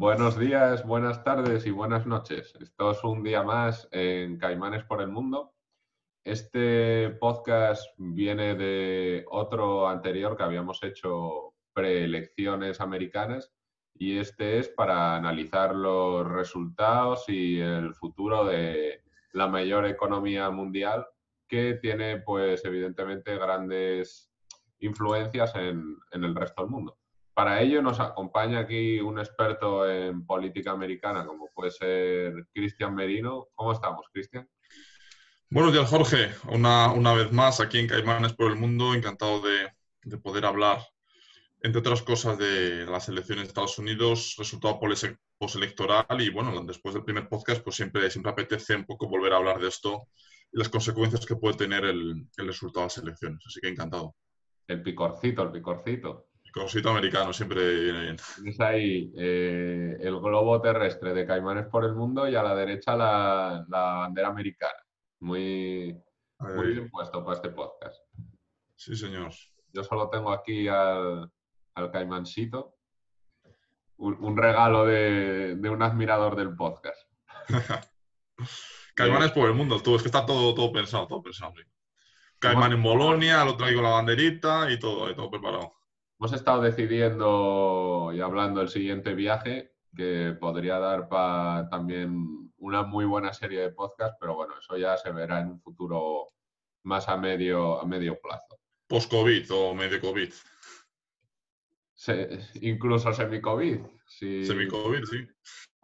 Buenos días, buenas tardes y buenas noches. Esto es un día más en Caimanes por el Mundo. Este podcast viene de otro anterior que habíamos hecho preelecciones americanas y este es para analizar los resultados y el futuro de la mayor economía mundial que tiene pues evidentemente grandes influencias en, en el resto del mundo. Para ello nos acompaña aquí un experto en política americana, como puede ser Cristian Merino. ¿Cómo estamos, Cristian? Buenos días, Jorge. Una, una, vez más aquí en Caimanes por el Mundo. Encantado de, de, poder hablar, entre otras cosas, de las elecciones de Estados Unidos, resultado postelectoral y, bueno, después del primer podcast, pues siempre, siempre apetece un poco volver a hablar de esto y las consecuencias que puede tener el, el resultado de las elecciones. Así que encantado. El picorcito, el picorcito. Cosito americano, siempre viene bien. Tienes ahí eh, el globo terrestre de Caimanes por el mundo y a la derecha la, la bandera americana. Muy, muy bien puesto para este podcast. Sí, señor. Yo solo tengo aquí al, al Caimancito, un, un regalo de, de, un admirador del podcast. Caimanes por el mundo, tú, es que está todo, todo pensado, todo pensado. Sí. Caimán en Bolonia, lo traigo la banderita y todo, todo preparado. Hemos estado decidiendo y hablando del siguiente viaje, que podría dar para también una muy buena serie de podcast, pero bueno, eso ya se verá en un futuro más a medio, a medio plazo. Post-COVID o medio COVID. Se, incluso semi-COVID. Semi-COVID, sí.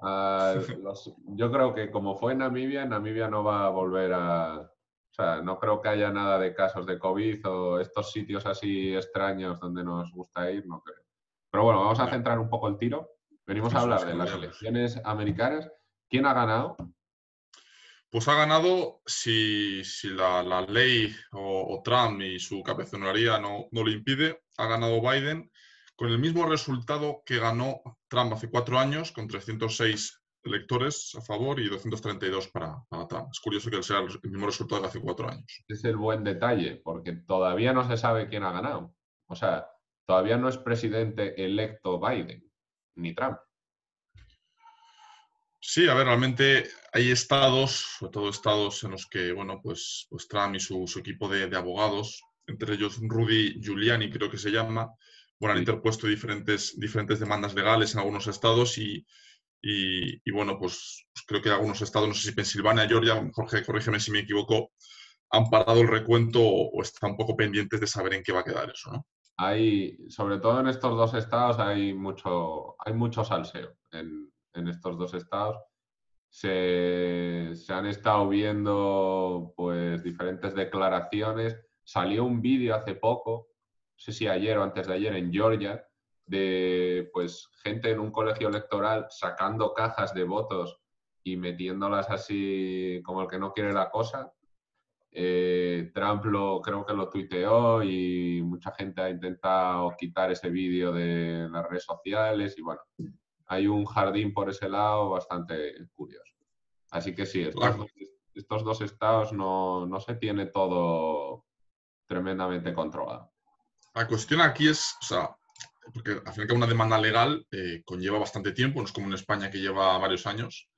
Uh, los, yo creo que como fue en Namibia, Namibia no va a volver a, o sea, no creo que haya nada de casos de COVID o estos sitios así extraños donde nos gusta ir, no creo. Pero bueno, vamos a centrar un poco el tiro. Venimos a hablar de las elecciones americanas. ¿Quién ha ganado? Pues ha ganado, si, si la, la, ley o, o, Trump y su cabezonería no, no lo impide, ha ganado Biden con el mismo resultado que ganó Trump hace cuatro años, con 306 electores a favor y 232 para, para Trump. Es curioso que sea el mismo resultado de hace cuatro años. Es el buen detalle, porque todavía no se sabe quién ha ganado. O sea, todavía no es presidente electo Biden, ni Trump. Sí, a ver, realmente hay estados, sobre todo estados en los que, bueno, pues, pues Trump y su, su equipo de, de, abogados, entre ellos Rudy Giuliani, creo que se llama, bueno, han interpuesto diferentes, diferentes demandas legales en algunos estados y, y, bueno, pues, pues, creo que algunos estados, no sé si Pensilvania, Georgia, Jorge, corrígeme si me equivoco, han parado el recuento o, o, están un poco pendientes de saber en qué va a quedar eso, ¿no? Hay, sobre todo en estos dos estados, hay mucho, hay mucho salseo en, en estos dos estados. Se, se, han estado viendo pues diferentes declaraciones. Salió un vídeo hace poco, no sé si ayer o antes de ayer, en Georgia, de pues gente en un colegio electoral sacando cajas de votos y metiéndolas así como el que no quiere la cosa. Eh, Trump lo, creo que lo tuiteó y mucha gente ha intentado quitar ese vídeo de las redes sociales y bueno, hay un jardín por ese lado bastante curioso. Así que sí, estos, claro. dos, estos dos, estados no, no, se tiene todo tremendamente controlado. La cuestión aquí es, o sea, porque al final una demanda legal eh, conlleva bastante tiempo, no es como en España que lleva varios años,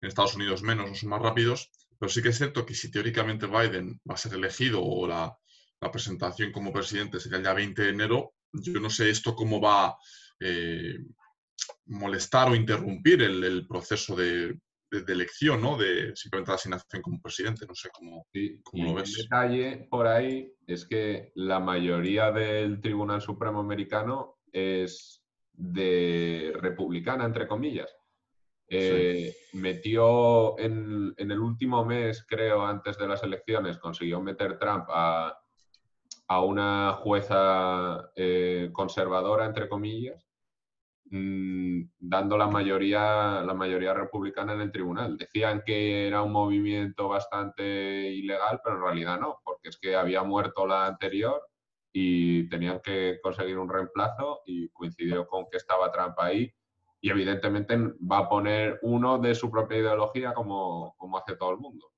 en Estados Unidos menos, no son más rápidos, pero sí que es cierto que si teóricamente Biden va a ser elegido o la, la presentación como presidente sería el día 20 de enero, yo no sé esto cómo va eh, molestar o interrumpir el, el proceso de, de, de, elección, ¿no? De simplemente la asignación como presidente, no sé cómo, sí, cómo lo ves. El detalle por ahí es que la mayoría del Tribunal Supremo americano es de republicana, entre comillas. Eh, sí. Metió en, en, el último mes, creo, antes de las elecciones, consiguió meter Trump a, a una jueza eh, conservadora, entre comillas, mm, dando la mayoría, la mayoría republicana en el tribunal. Decían que era un movimiento bastante ilegal, pero en realidad no, porque es que había muerto la anterior y tenían que conseguir un reemplazo y coincidió con que estaba Trump ahí y evidentemente va a poner uno de su propia ideología como, como hace todo el mundo.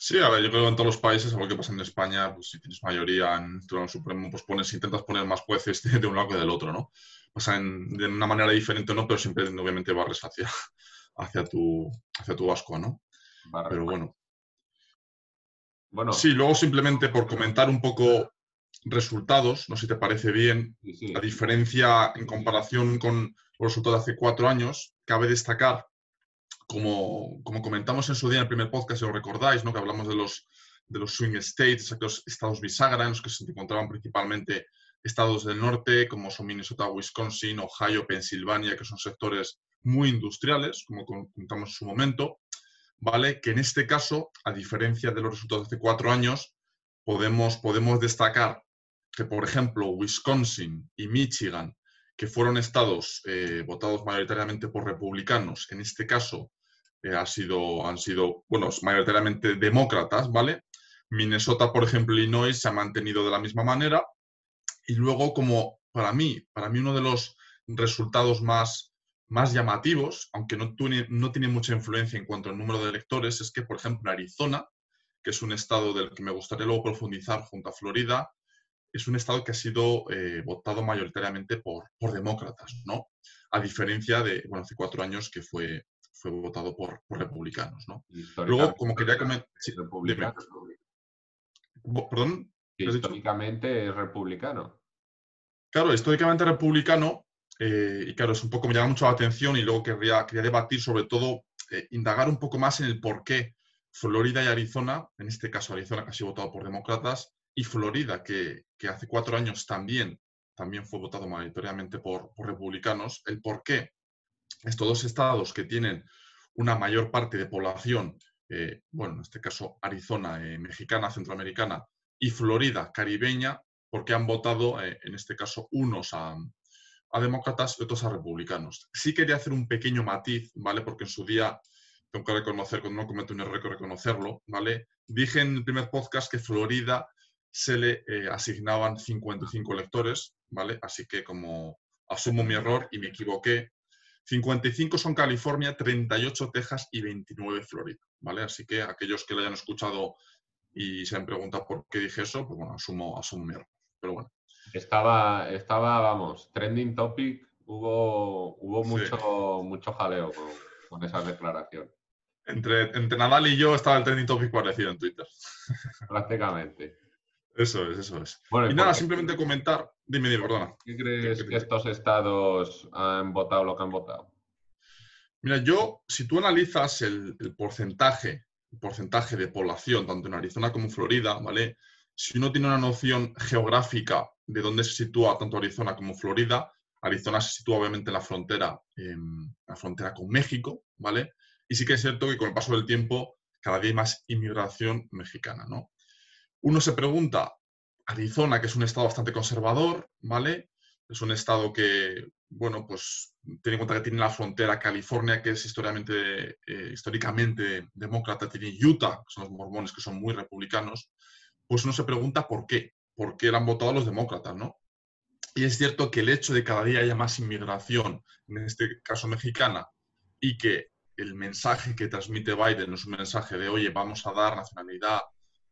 Sí, a ver, yo creo que en todos los países, algo que pasa en España, pues si tienes mayoría en el Tribunal Supremo, pues pones, intentas poner más jueces de, un lado que del otro, ¿no? Pasa de una manera diferente, ¿no? Pero siempre, obviamente, barres hacia, hacia, tu, hacia tu asco, ¿no? Pero bueno. Bueno. Sí, luego simplemente por comentar un poco resultados, no sé si te parece bien, la diferencia en comparación con los resultados de hace cuatro años, cabe destacar como, comentamos en su día en el primer podcast, si lo recordáis, ¿no? que hablamos de los, de los swing states, los estados bisagra, en los que se encontraban principalmente estados del norte, como son Minnesota, Wisconsin, Ohio, Pensilvania, que son sectores muy industriales, como comentamos en su momento, ¿vale? Que en este caso, a diferencia de los resultados de hace cuatro años, podemos, podemos destacar que, por ejemplo, Wisconsin y Michigan, que fueron estados eh, votados mayoritariamente por republicanos, en este caso eh, ha sido, han sido, bueno, mayoritariamente demócratas, ¿vale? Minnesota, por ejemplo, Illinois se ha mantenido de la misma manera. Y luego, como para mí, para mí uno de los resultados más, más llamativos, aunque no tiene, no tiene mucha influencia en cuanto al número de electores, es que, por ejemplo, Arizona, que es un estado del que me gustaría luego profundizar junto a Florida, es un estado que ha sido eh, votado mayoritariamente por, por demócratas, ¿no? A diferencia de, bueno, hace cuatro años que fue, fue votado por, republicanos, ¿no? Luego, como quería comentar... ¿Perdón? históricamente es republicano. Claro, históricamente republicano, eh, y claro, es un poco, me llama mucho la atención y luego quería, quería debatir sobre todo, eh, indagar un poco más en el por qué Florida y Arizona, en este caso Arizona que ha sido votado por demócratas, y Florida, que, hace cuatro años también, también fue votado mayoritariamente por, republicanos, el por qué estos dos estados que tienen una mayor parte de población, eh, bueno, en este caso Arizona, eh, mexicana, centroamericana, y Florida, caribeña, porque han votado, eh, en este caso, unos a, demócratas y otros a republicanos. Sí quería hacer un pequeño matiz, ¿vale? Porque en su día, tengo que reconocer, cuando no cometo un error, que reconocerlo, ¿vale? Dije en el primer podcast que Florida se le asignaban 55 electores, ¿vale? Así que como asumo mi error y me equivoqué, 55 son California, 38 Texas y 29 Florida, ¿vale? Así que aquellos que lo hayan escuchado y se han preguntado por qué dije eso, pues bueno, asumo, asumo mi error. Pero bueno. Estaba, estaba, vamos, trending topic, hubo, hubo mucho, mucho jaleo con, esa declaración. Entre, entre Nadal y yo estaba el trending topic parecido en Twitter. Prácticamente. Eso es, eso es. y nada, simplemente comentar. Dime, dime, perdona. ¿Qué crees que estos estados han votado lo que han votado? Mira, yo, si tú analizas el, porcentaje, el porcentaje de población, tanto en Arizona como en Florida, ¿vale? Si uno tiene una noción geográfica de dónde se sitúa tanto Arizona como Florida, Arizona se sitúa obviamente en la frontera, en la frontera con México, ¿vale? Y sí que es cierto que con el paso del tiempo cada día hay más inmigración mexicana, ¿no? Uno se pregunta, Arizona, que es un estado bastante conservador, ¿vale? Es un estado que, bueno, pues tiene en cuenta que tiene la frontera California, que es históricamente, eh, históricamente demócrata, tiene Utah, que son los mormones, que son muy republicanos, pues uno se pregunta por qué, por qué han votado los demócratas, ¿no? Y es cierto que el hecho de que cada día haya más inmigración, en este caso mexicana, y que el mensaje que transmite Biden es un mensaje de, oye, vamos a dar nacionalidad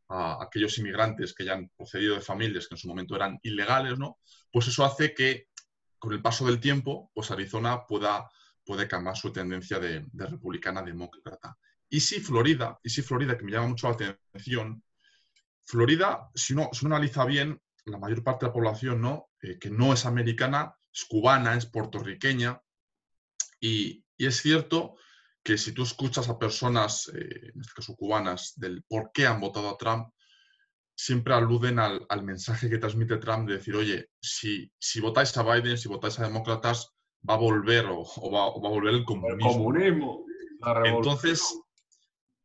a aquellos inmigrantes que ya han procedido de familias que en su momento eran ilegales, ¿no? Pues eso hace que con el paso del tiempo, pues Arizona pueda, puede cambiar su tendencia de, republicana a demócrata. Y si Florida, y si Florida, que me llama mucho la atención, Florida, si uno, si analiza bien, la mayor parte de la población, ¿no? Eh, que no es americana, es cubana, es puertorriqueña, y, y es cierto que si tú escuchas a personas, eh, en este caso cubanas, del por qué han votado a Trump, siempre aluden al, mensaje que transmite Trump de decir, oye, si, si votáis a Biden, si votáis a demócratas, va a volver o, va, a volver el comunismo. El comunismo. Entonces,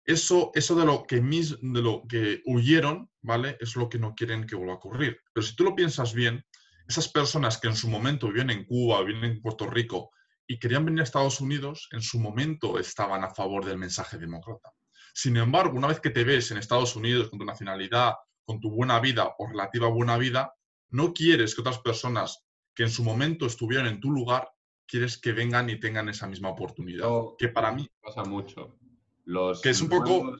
eso, eso de, lo que de lo que huyeron, ¿vale? Es lo que no quieren que vuelva a ocurrir. Pero si tú lo piensas bien, esas personas que en su momento vivían en Cuba, vivían en Puerto Rico y querían venir a Estados Unidos, en su momento estaban a favor del mensaje demócrata. Sin embargo, una vez que te ves en Estados Unidos con tu nacionalidad, con tu buena vida o relativa buena vida, no quieres que otras personas que en su momento estuvieron en tu lugar, quieres que vengan y tengan esa misma oportunidad. que para mí pasa mucho. Los que es un poco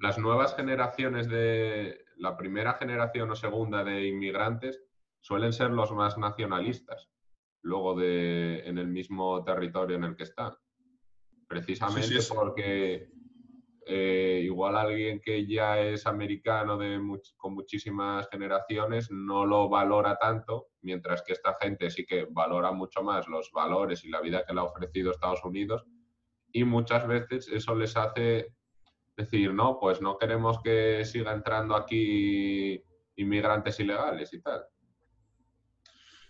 las nuevas generaciones de la primera generación o segunda de inmigrantes suelen ser los más nacionalistas, luego de en el mismo territorio en el que están. Precisamente porque eh, igual alguien que ya es americano de con muchísimas generaciones no lo valora tanto, mientras que esta gente sí que valora mucho más los valores y la vida que le ha ofrecido Estados Unidos y muchas veces eso les hace decir, no, pues no queremos que siga entrando aquí inmigrantes ilegales y tal.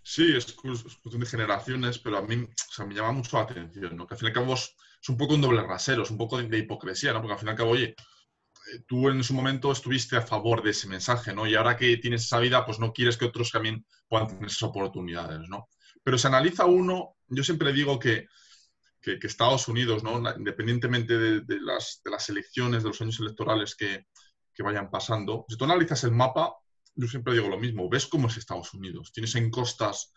Sí, es cuestión de generaciones, pero a mí me llama mucho la atención, ¿no? Que al fin y al cabo es, un poco un doble rasero, es un poco de, hipocresía, ¿no? Porque al fin y al cabo, oye, eh, tú en su momento estuviste a favor de ese mensaje, ¿no? Y ahora que tienes esa vida, pues no quieres que otros también puedan tener esas oportunidades, ¿no? Pero se analiza uno, yo siempre digo que, que, Estados Unidos, ¿no? Independientemente de, las, de, las, elecciones, de los años electorales que, que vayan pasando, si tú analizas el mapa, yo siempre digo lo mismo, ves cómo es Estados Unidos. Tienes en costas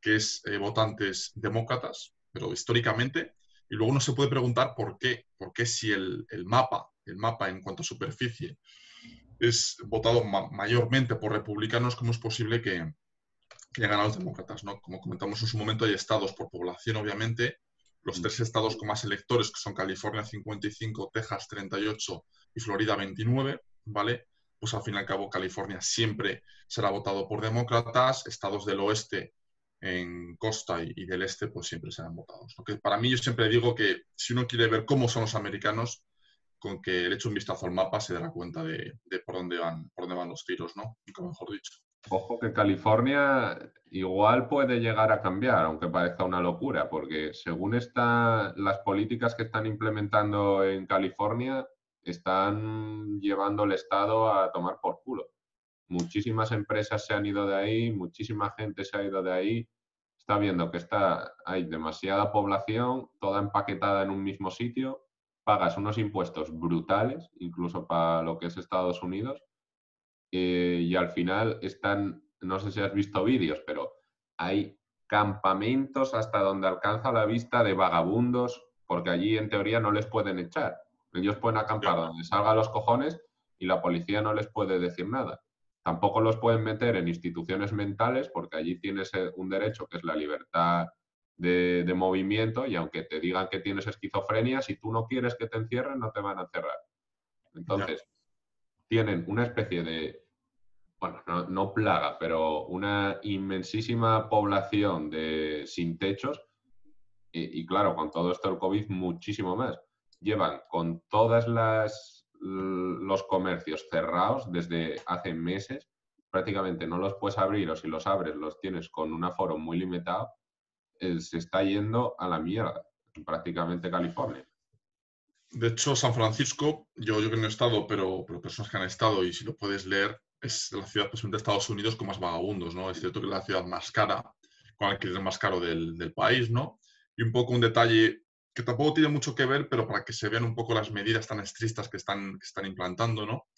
que es eh, votantes demócratas, pero históricamente, y luego uno se puede preguntar por qué, por qué si el, mapa, el mapa en cuanto a superficie, es votado mayormente por republicanos, ¿cómo es posible que, que hayan ganado los demócratas? ¿no? Como comentamos en su momento, hay estados por población, obviamente, los tres estados con más electores, que son California 55, Texas 38 y Florida 29, ¿vale? Pues al fin y al cabo California siempre será votado por demócratas, estados del oeste en costa y, del este pues siempre serán votados. Lo que para mí yo siempre digo que si uno quiere ver cómo son los americanos, con que le eche un vistazo al mapa se dará cuenta de, por, dónde van, por dónde van los tiros, ¿no? mejor dicho. Ojo que California igual puede llegar a cambiar, aunque parezca una locura, porque según están las políticas que están implementando en California, están llevando el Estado a tomar por culo. Muchísimas empresas se han ido de ahí, muchísima gente se ha ido de ahí. Está viendo que está, hay demasiada población, toda empaquetada en un mismo sitio, pagas unos impuestos brutales, incluso para lo que es Estados Unidos, eh, y al final están, no sé si has visto vídeos, pero hay campamentos hasta donde alcanza la vista de vagabundos, porque allí en teoría no les pueden echar ellos pueden acampar donde salga los cojones y la policía no les puede decir nada. Tampoco los pueden meter en instituciones mentales porque allí tienes eh, un derecho que es la libertad de, movimiento y aunque te digan que tienes esquizofrenia, si tú no quieres que te encierren, no te van a encerrar. Entonces, tienen una especie de, bueno, no, plaga, pero una inmensísima población de sin techos y, y claro, con todo esto del COVID muchísimo más llevan con todas las los comercios cerrados desde hace meses, prácticamente no los puedes abrir o si los abres los tienes con un aforo muy limitado, eh, se está yendo a la mierda, prácticamente California. De hecho, San Francisco, yo, yo que no he estado, pero, pero personas que han estado, y si lo puedes leer, es la ciudad posiblemente de Estados Unidos con más vagabundos, ¿no? Es cierto que es la ciudad más cara, con alquiler más caro del, del país, ¿no? Y un poco un detalle que tampoco tiene mucho que ver, pero para que se vean un poco las medidas tan estrictas que están, que están implantando, ¿no?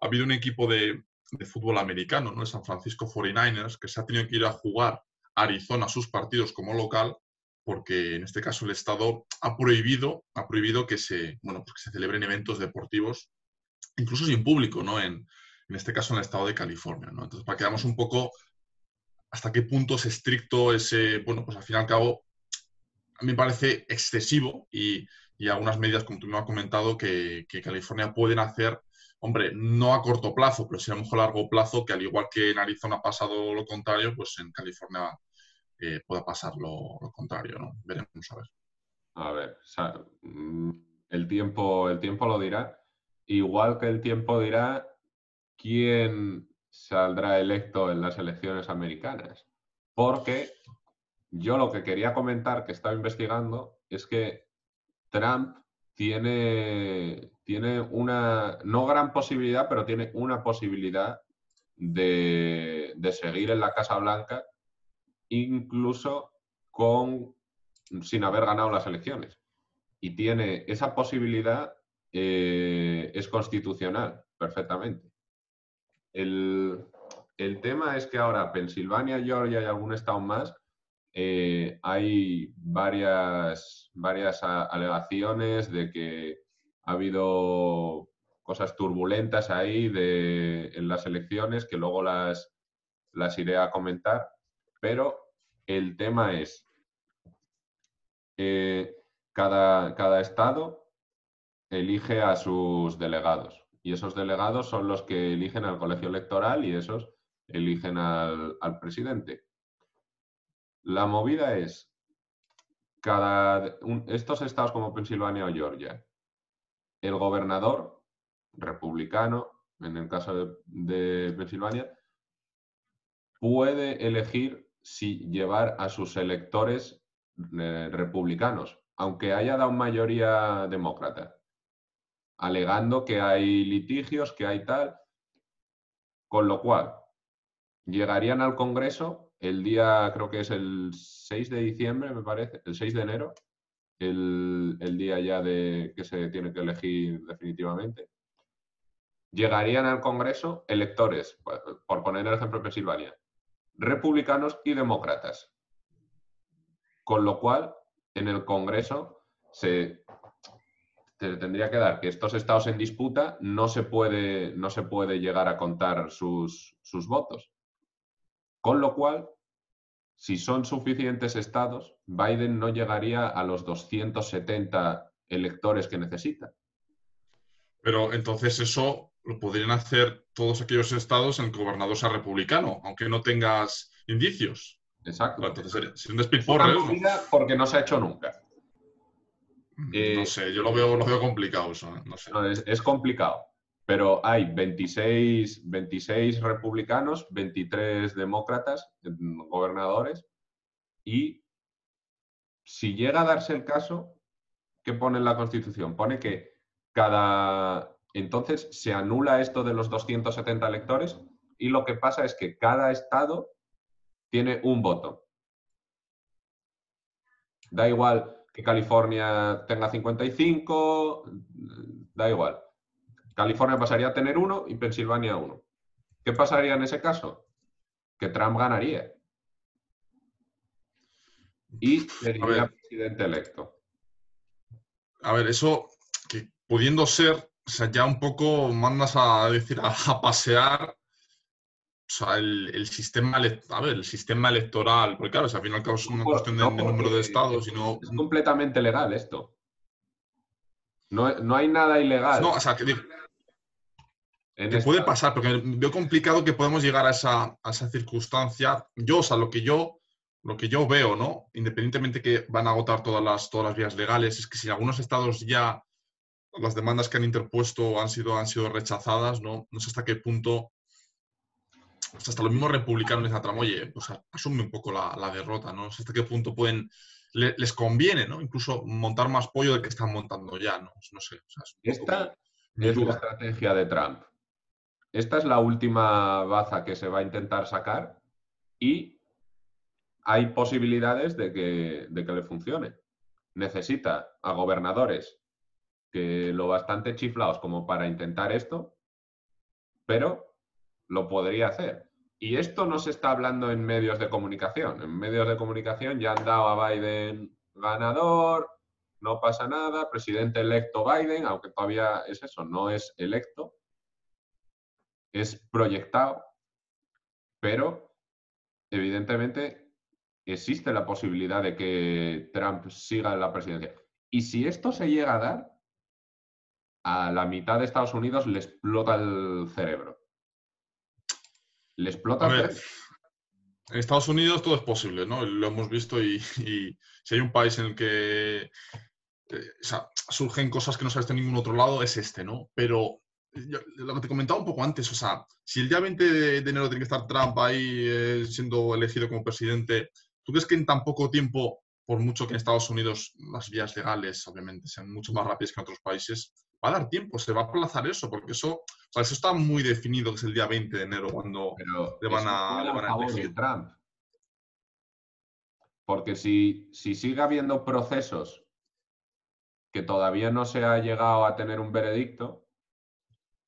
Ha habido un equipo de, de fútbol americano, ¿no? De San Francisco 49ers, que se ha tenido que ir a jugar a Arizona sus partidos como local, porque en este caso el Estado ha prohibido, ha prohibido que se, bueno, pues se celebren eventos deportivos, incluso sin público, ¿no? En, en este caso en el estado de California, ¿no? Entonces, para que veamos un poco hasta qué punto es estricto ese, bueno, pues al fin y al cabo me parece excesivo y, algunas medidas, como tú me has comentado, que, California pueden hacer, hombre, no a corto plazo, pero sí a lo mejor a largo plazo, que al igual que en Arizona ha pasado lo contrario, pues en California eh, pueda pasar lo, contrario, ¿no? Veremos a ver. A ver, mm, el tiempo, el tiempo lo dirá. Igual que el tiempo dirá quién saldrá electo en las elecciones americanas. Porque yo lo que quería comentar, que estaba investigando, es que Trump tiene, tiene una, no gran posibilidad, pero tiene una posibilidad de, seguir en la Casa Blanca incluso con sin haber ganado las elecciones. Y tiene esa posibilidad, eh, es constitucional, perfectamente. El, tema es que ahora Pensilvania, Georgia y algún estado más, eh, hay varias, varias alegaciones de que ha habido cosas turbulentas ahí de, en las elecciones que luego las, las iré a comentar, pero el tema es, eh, cada, cada estado elige a sus delegados y esos delegados son los que eligen al colegio electoral y esos eligen al, presidente. La movida es, cada, estos estados como Pensilvania o Georgia, el gobernador republicano, en el caso de, Pensilvania, puede elegir si llevar a sus electores eh, republicanos, aunque haya dado mayoría demócrata, alegando que hay litigios, que hay tal, con lo cual llegarían al Congreso el día, creo que es el 6 de diciembre, me parece, el 6 de enero, el, día ya de que se tiene que elegir definitivamente. Llegarían al Congreso electores, por poner el ejemplo de Pensilvania, republicanos y demócratas. Con lo cual, en el Congreso se tendría que dar que estos estados en disputa no se puede, no se puede llegar a contar sus, sus votos. Con lo cual, si son suficientes estados, Biden no llegaría a los 270 electores que necesita. Pero entonces eso lo podrían hacer todos aquellos estados en que el gobernador sea republicano, aunque no tengas indicios. Exacto. Entonces sería, un despiporre. Porque no se ha hecho nunca. Mm, eh, no sé, yo lo veo, lo veo complicado eso. ¿eh? No sé. es, complicado. Pero hay 26, 26 republicanos, 23 demócratas, gobernadores, y si llega a darse el caso, ¿qué pone en la Constitución? Pone que cada... Entonces se anula esto de los 270 electores y lo que pasa es que cada estado tiene un voto. Da igual que California tenga 55, da igual. California pasaría a tener uno y Pensilvania uno. ¿Qué pasaría en ese caso? Que Trump ganaría. Y sería presidente electo. A ver, eso, que pudiendo ser, o sea, ya un poco mandas a decir, a pasear o sea, el, sistema, a ver, el sistema electoral, porque claro, al final es una cuestión de, número de estados y no... Es completamente legal esto. No, hay nada ilegal. No, o sea, que, puede pasar, porque veo complicado que podamos llegar a esa, circunstancia. Yo, o sea, lo que yo, lo que yo veo, ¿no? Independientemente que van a agotar todas las, todas las vías legales, es que si algunos estados ya las demandas que han interpuesto han sido, han sido rechazadas, ¿no? No sé hasta qué punto pues hasta los mismos republicanos les trama, oye, pues asume un poco la, derrota, ¿no? hasta qué punto pueden, les conviene, ¿no? Incluso montar más pollo del que están montando ya, ¿no? No sé. Esta es la estrategia de Trump. Esta es la última baza que se va a intentar sacar y hay posibilidades de que, de que le funcione. Necesita a gobernadores que lo bastante chiflados como para intentar esto, pero lo podría hacer. Y esto no se está hablando en medios de comunicación. En medios de comunicación ya han dado a Biden ganador, no pasa nada, presidente electo Biden, aunque todavía es eso, no es electo, es proyectado, pero evidentemente existe la posibilidad de que Trump siga en la presidencia. Y si esto se llega a dar, a la mitad de Estados Unidos le explota el cerebro. Le explota. en Estados Unidos todo es posible, ¿no? Lo hemos visto y, si hay un país en el que eh, surgen cosas que no visto en ningún otro lado, es este, ¿no? Pero lo que te comentaba un poco antes, o sea, si el día 20 de, enero tiene que estar Trump ahí eh, siendo elegido como presidente, ¿tú crees que en tan poco tiempo, por mucho que en Estados Unidos las vías legales, obviamente, sean mucho más rápidas que en otros países, va a dar tiempo, se va a aplazar eso, porque eso, o sea, eso está muy definido, que es el día 20 de enero cuando le van a, Trump. Porque si, si sigue habiendo procesos que todavía no se ha llegado a tener un veredicto,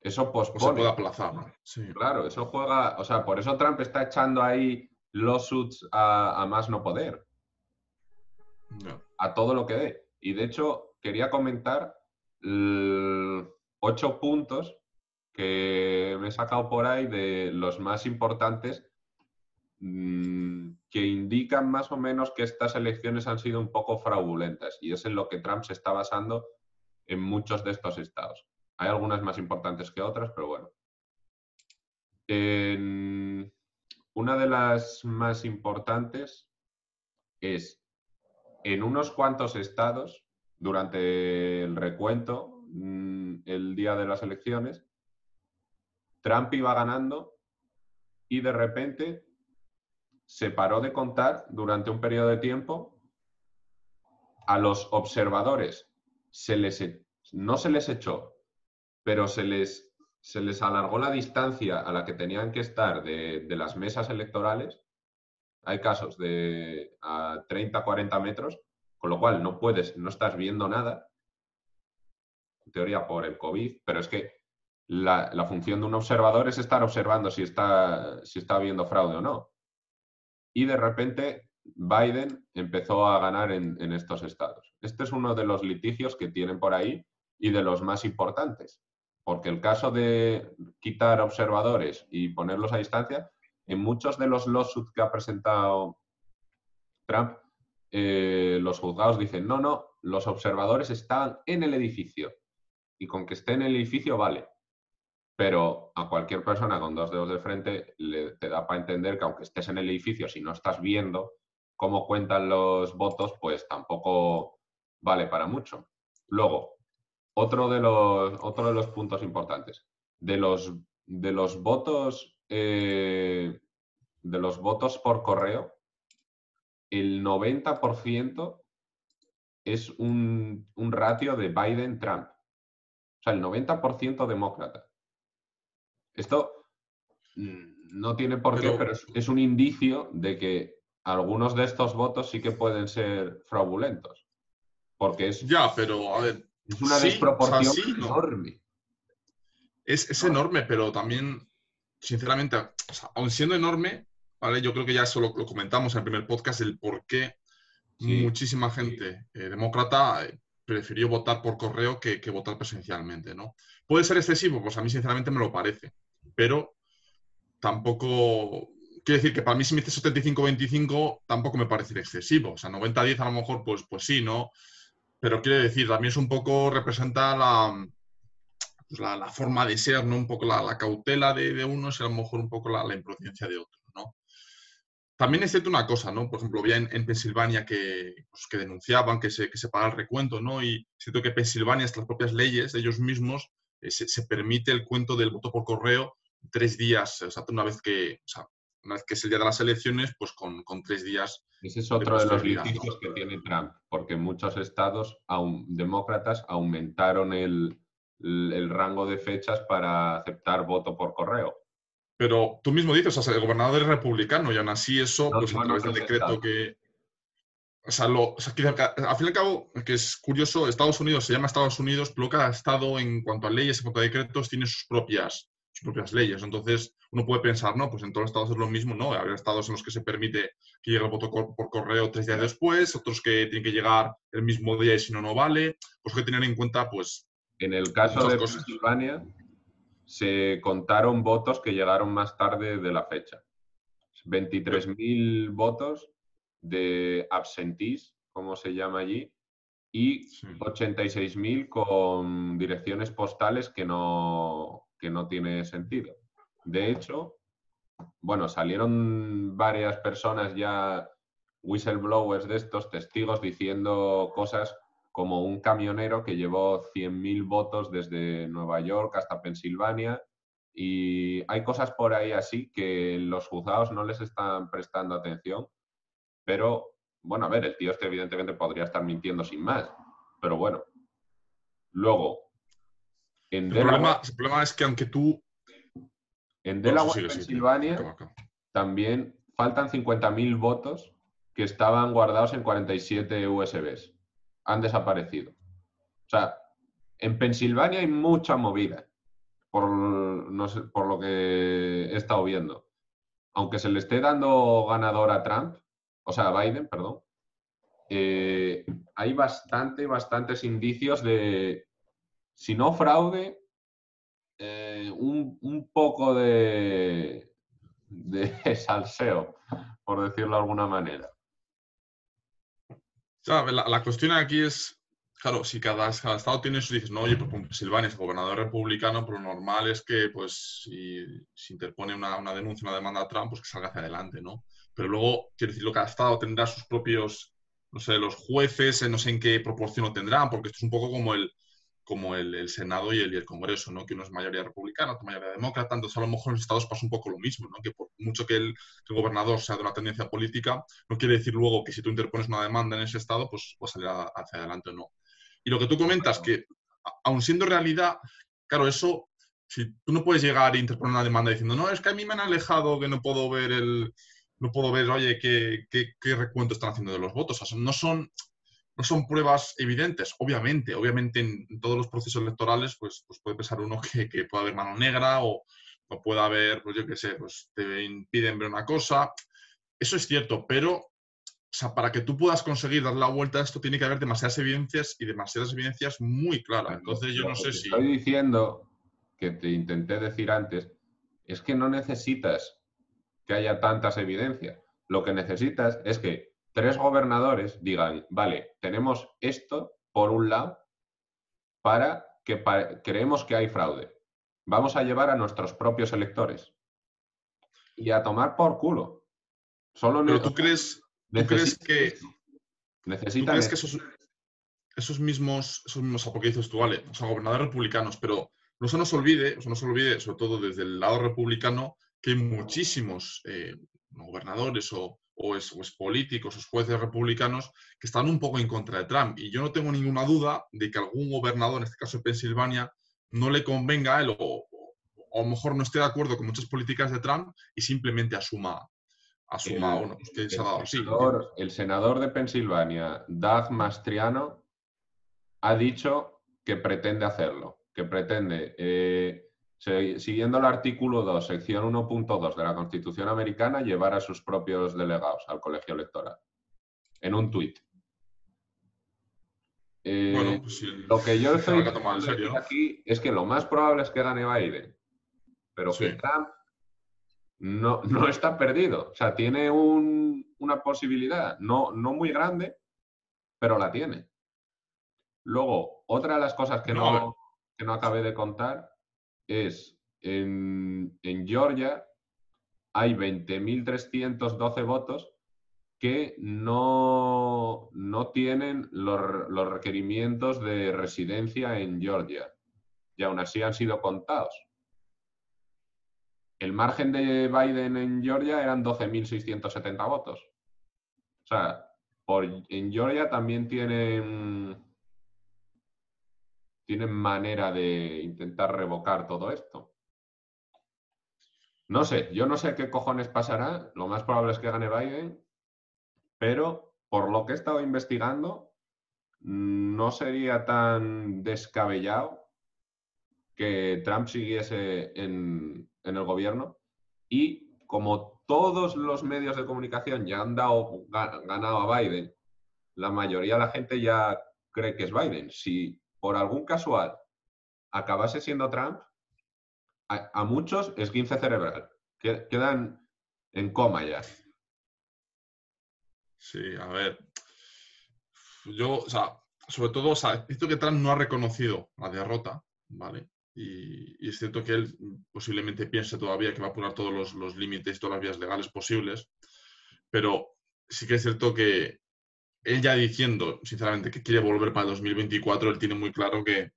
eso Pues se pospone. puede aplazar. ¿no? Sí. Claro, eso juega, o sea, por eso Trump está echando ahí lawsuits a, a más no poder, a todo lo que dé. Y de hecho, quería comentar ocho puntos que me he sacado por ahí de los más importantes mm, que indican más o menos que estas elecciones han sido un poco fraudulentas. Y es en lo que Trump se está basando en muchos de estos estados. Hay algunas más importantes que otras, pero bueno. En- una de las más importantes es en unos cuantos estados, durante el recuento, mm, el día de las elecciones, Trump iba ganando y de repente se paró de contar durante un periodo de tiempo a los observadores. Se les, e- no se les echó, pero se les, se les alargó la distancia a la que tenían que estar de, de las mesas electorales. Hay casos de a 30, 40 metros, con lo cual no puedes, no estás viendo nada, en teoría por el COVID, pero es que la, la función de un observador es estar observando si está, si está habiendo fraude o no. Y de repente Biden empezó a ganar en, en estos estados. Este es uno de los litigios que tienen por ahí y de los más importantes, porque el caso de quitar observadores y ponerlos a distancia, en muchos de los lawsuits que ha presentado Trump, eh, los juzgados dicen, no, no, los observadores están en el edificio y con que esté en el edificio vale. Pero a cualquier persona con dos dedos de frente le, te da para entender que aunque estés en el edificio, si no estás viendo cómo cuentan los votos, pues tampoco vale para mucho. Luego, otro de los, otro de los puntos importantes. De los, de los votos eh, de los votos por correo, el 90% es un, un ratio de Biden-Trump. O sea, el 90% demócrata. Esto mm, no tiene por qué, Pero- pero es, es un indicio de que algunos de estos votos sí que pueden ser fraudulentos. Porque es, Ya, pero a ver, es una sí, desproporción o sea, sí, no. enorme. es, es enorme, pero también, sinceramente, o sea, aun siendo enorme, ¿vale? Yo creo que ya eso lo, lo comentamos en el primer podcast, el por qué Sí, muchísima gente eh, demócrata eh, prefirió votar por correo que, que votar presencialmente, ¿no? ¿Puede ser excesivo? Pues a mí sinceramente me lo parece, pero tampoco... Quiero decir que para mí si me dices 75-25 tampoco me parece excesivo, o sea, 90-10 a lo mejor pues, pues sí, ¿no? Pero quiero decir, también es un poco, representa la, pues la, la forma de ser, ¿no? Un poco la, la cautela de, de unos y a lo mejor un poco la, imprudencia de otros, ¿no? También es cierto una cosa, ¿no? Por ejemplo, había en, en Pensilvania que, pues, que denunciaban que se, que se el recuento, ¿no? Y es cierto que Pensilvania, hasta las propias leyes ellos mismos, eh, se, permite el cuento del voto por correo tres días, o sea, una vez que, una vez que es el día de las elecciones, pues con, con tres días. Ese es otro de los litigios que tiene Trump, porque muchos estados aun- demócratas aumentaron el, el- el rango de fechas para aceptar voto por correo. Pero tú mismo dices, o sea, el gobernador es republicano y aún así eso, No, pues a través no, del decreto que... O sea, lo, o sea, que al fin y al cabo, que es curioso, Estados Unidos se llama Estados Unidos, pero cada estado en cuanto a leyes, en cuanto a decretos, tiene sus propias, sus propias leyes. Entonces, uno puede pensar, no, pues en todos los estados es lo mismo, ¿no? Habrá estados en los que se permite que llegue el voto por correo tres días después, otros que tienen que llegar el mismo día y si no, no vale. Pues hay que tener en cuenta, pues, En el caso de cosas. Pensilvania, se contaron votos que llegaron más tarde de la fecha. 23.000 votos de absentees, como se llama allí, y Sí. 86.000 con direcciones postales que no, que no tiene sentido. De hecho, bueno, salieron varias personas ya, whistleblowers de estos, testigos, diciendo cosas como un camionero que llevó 100.000 votos desde Nueva York hasta Pensilvania. Y hay cosas por ahí así que los juzgados no les están prestando atención. Pero, bueno, a ver, el tío este evidentemente podría estar mintiendo sin más. Pero bueno. Luego, en el Delaware, problema, el problema es que aunque tú... en Bueno, Delaware, sigue. Pensilvania, también faltan 50.000 votos que estaban guardados en 47 USBs. Han desaparecido. O sea, en Pensilvania hay mucha movida, por, no sé, por lo que he estado viendo. Aunque se le esté dando ganador a Trump, o sea, a Biden, perdón, eh, hay bastante, bastantes indicios de, si no fraude, eh, un, poco de, de salseo, por decirlo de alguna manera. la, cuestión aquí es, claro, si cada, estado tiene sus, dices, no, oye, pues Pensilvania es gobernador republicano, pero lo normal es que, pues, si, interpone una, una, denuncia, una demanda a Trump, pues que salga hacia adelante, ¿no? Pero luego, quiero decir, lo cada estado tendrá sus propios no sé, los jueces, eh, no sé en qué proporción lo tendrán, porque esto es un poco como el, como el, Senado y el, el, Congreso, ¿no? que uno es mayoría republicana, otro mayoría demócrata, entonces a lo mejor en los estados pasa un poco lo mismo, ¿no? que por mucho que el, gobernador sea de una tendencia política, no quiere decir luego que si tú interpones una demanda en ese estado, pues va a salir hacia adelante o no. Y lo que tú comentas, que aun siendo realidad, claro, eso, si tú no puedes llegar e interponer una demanda diciendo, no, es que a mí me han alejado, que no puedo ver el, no puedo ver, oye, qué, qué, recuento están haciendo de los votos. no, son, no son pruebas evidentes, obviamente. Obviamente en, todos los procesos electorales pues, pues puede pensar uno que, que puede haber mano negra o, o puede haber, pues yo qué sé, pues te impiden ver una cosa. Eso es cierto, pero o sea, para que tú puedas conseguir dar la vuelta a esto, tiene que haber demasiadas evidencias y demasiadas evidencias muy claras. Entonces, yo no sé si. Estoy diciendo, que te intenté decir antes, es que no necesitas que haya tantas evidencias. Lo que necesitas es que tres gobernadores digan, vale, tenemos esto por un lado para que creemos que hay fraude. Vamos a llevar a nuestros propios electores y a tomar por culo. Solo Pero tú crees, ¿tú crees que necesitan que esos, esos mismos esos mismos tú, vale, son gobernadores republicanos, pero no se nos olvide, no se nos olvide, sobre todo desde el lado republicano, que hay muchísimos eh, gobernadores o, o, es, políticos o jueces republicanos que están un poco en contra de Trump. Y yo no tengo ninguna duda de que algún gobernador, en este caso de Pensilvania, no le convenga a él o, a lo mejor no esté de acuerdo con muchas políticas de Trump y simplemente asuma, asuma el, pues senador, el senador de Pensilvania, Doug Mastriano, ha dicho que pretende hacerlo, que pretende eh, siguiendo el artículo 2, sección 1.2 de la Constitución americana, llevar a sus propios delegados al colegio electoral. En un tuit. Eh, pues lo que yo estoy diciendo aquí es que lo más probable es que gane Biden, pero que Trump no, no, está perdido. O sea, tiene una posibilidad, no, no muy grande, pero la tiene. Luego, otra de las cosas que no, que no acabé de contar es en, Georgia hay 20.312 votos que no, no tienen los, requerimientos de residencia en Georgia y aún así han sido contados. El margen de Biden en Georgia eran 12.670 votos. O sea, por, en Georgia también tienen tienen manera de intentar revocar todo esto. No sé, yo no sé qué cojones pasará, lo más probable es que gane Biden, pero por lo que he estado investigando, no sería tan descabellado que Trump siguiese en, el gobierno y como todos los medios de comunicación ya han dado ganado a Biden, la mayoría de la gente ya cree que es Biden. Si por algún casual acabase siendo Trump, a, muchos es 15 cerebral. Quedan en coma ya. Sí, a ver. Yo, o sea, sobre todo, o sea, visto que Trump no ha reconocido la derrota, ¿vale? Y, es cierto que él posiblemente piense todavía que va a apurar todos los, los límites, todas las vías legales posibles, pero sí que es cierto que él ya diciendo, sinceramente, que quiere volver para el 2024, él tiene muy claro que,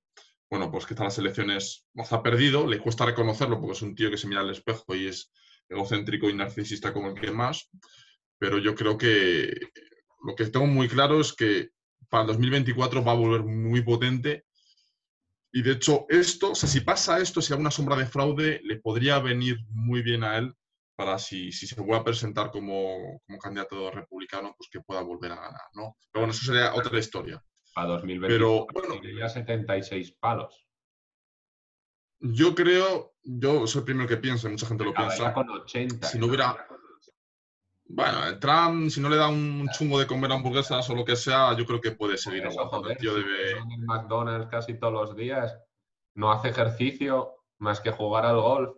bueno, pues que las elecciones nos ha perdido, le cuesta reconocerlo porque es un tío que se mira al espejo y es egocéntrico y narcisista como el que más, pero yo creo que lo que tengo muy claro es que para el 2024 va a volver muy potente y de hecho esto, o sea, si pasa esto, si hay una sombra de fraude, le podría venir muy bien a él para si, si se vuelve a presentar como, como, candidato republicano, pues que pueda volver a ganar, ¿no? Pero bueno, eso sería otra historia. A 2020 Pero bueno, ya 76 palos. Yo creo, yo soy el primero que piensa, mucha gente lo piensa. con 80. Si no hubiera. Bueno, el Trump, si no le da un chungo de comer hamburguesas o lo que sea, yo creo que puede seguir aguantando. El tío debe... En McDonald's casi todos los días, no hace ejercicio más que jugar al golf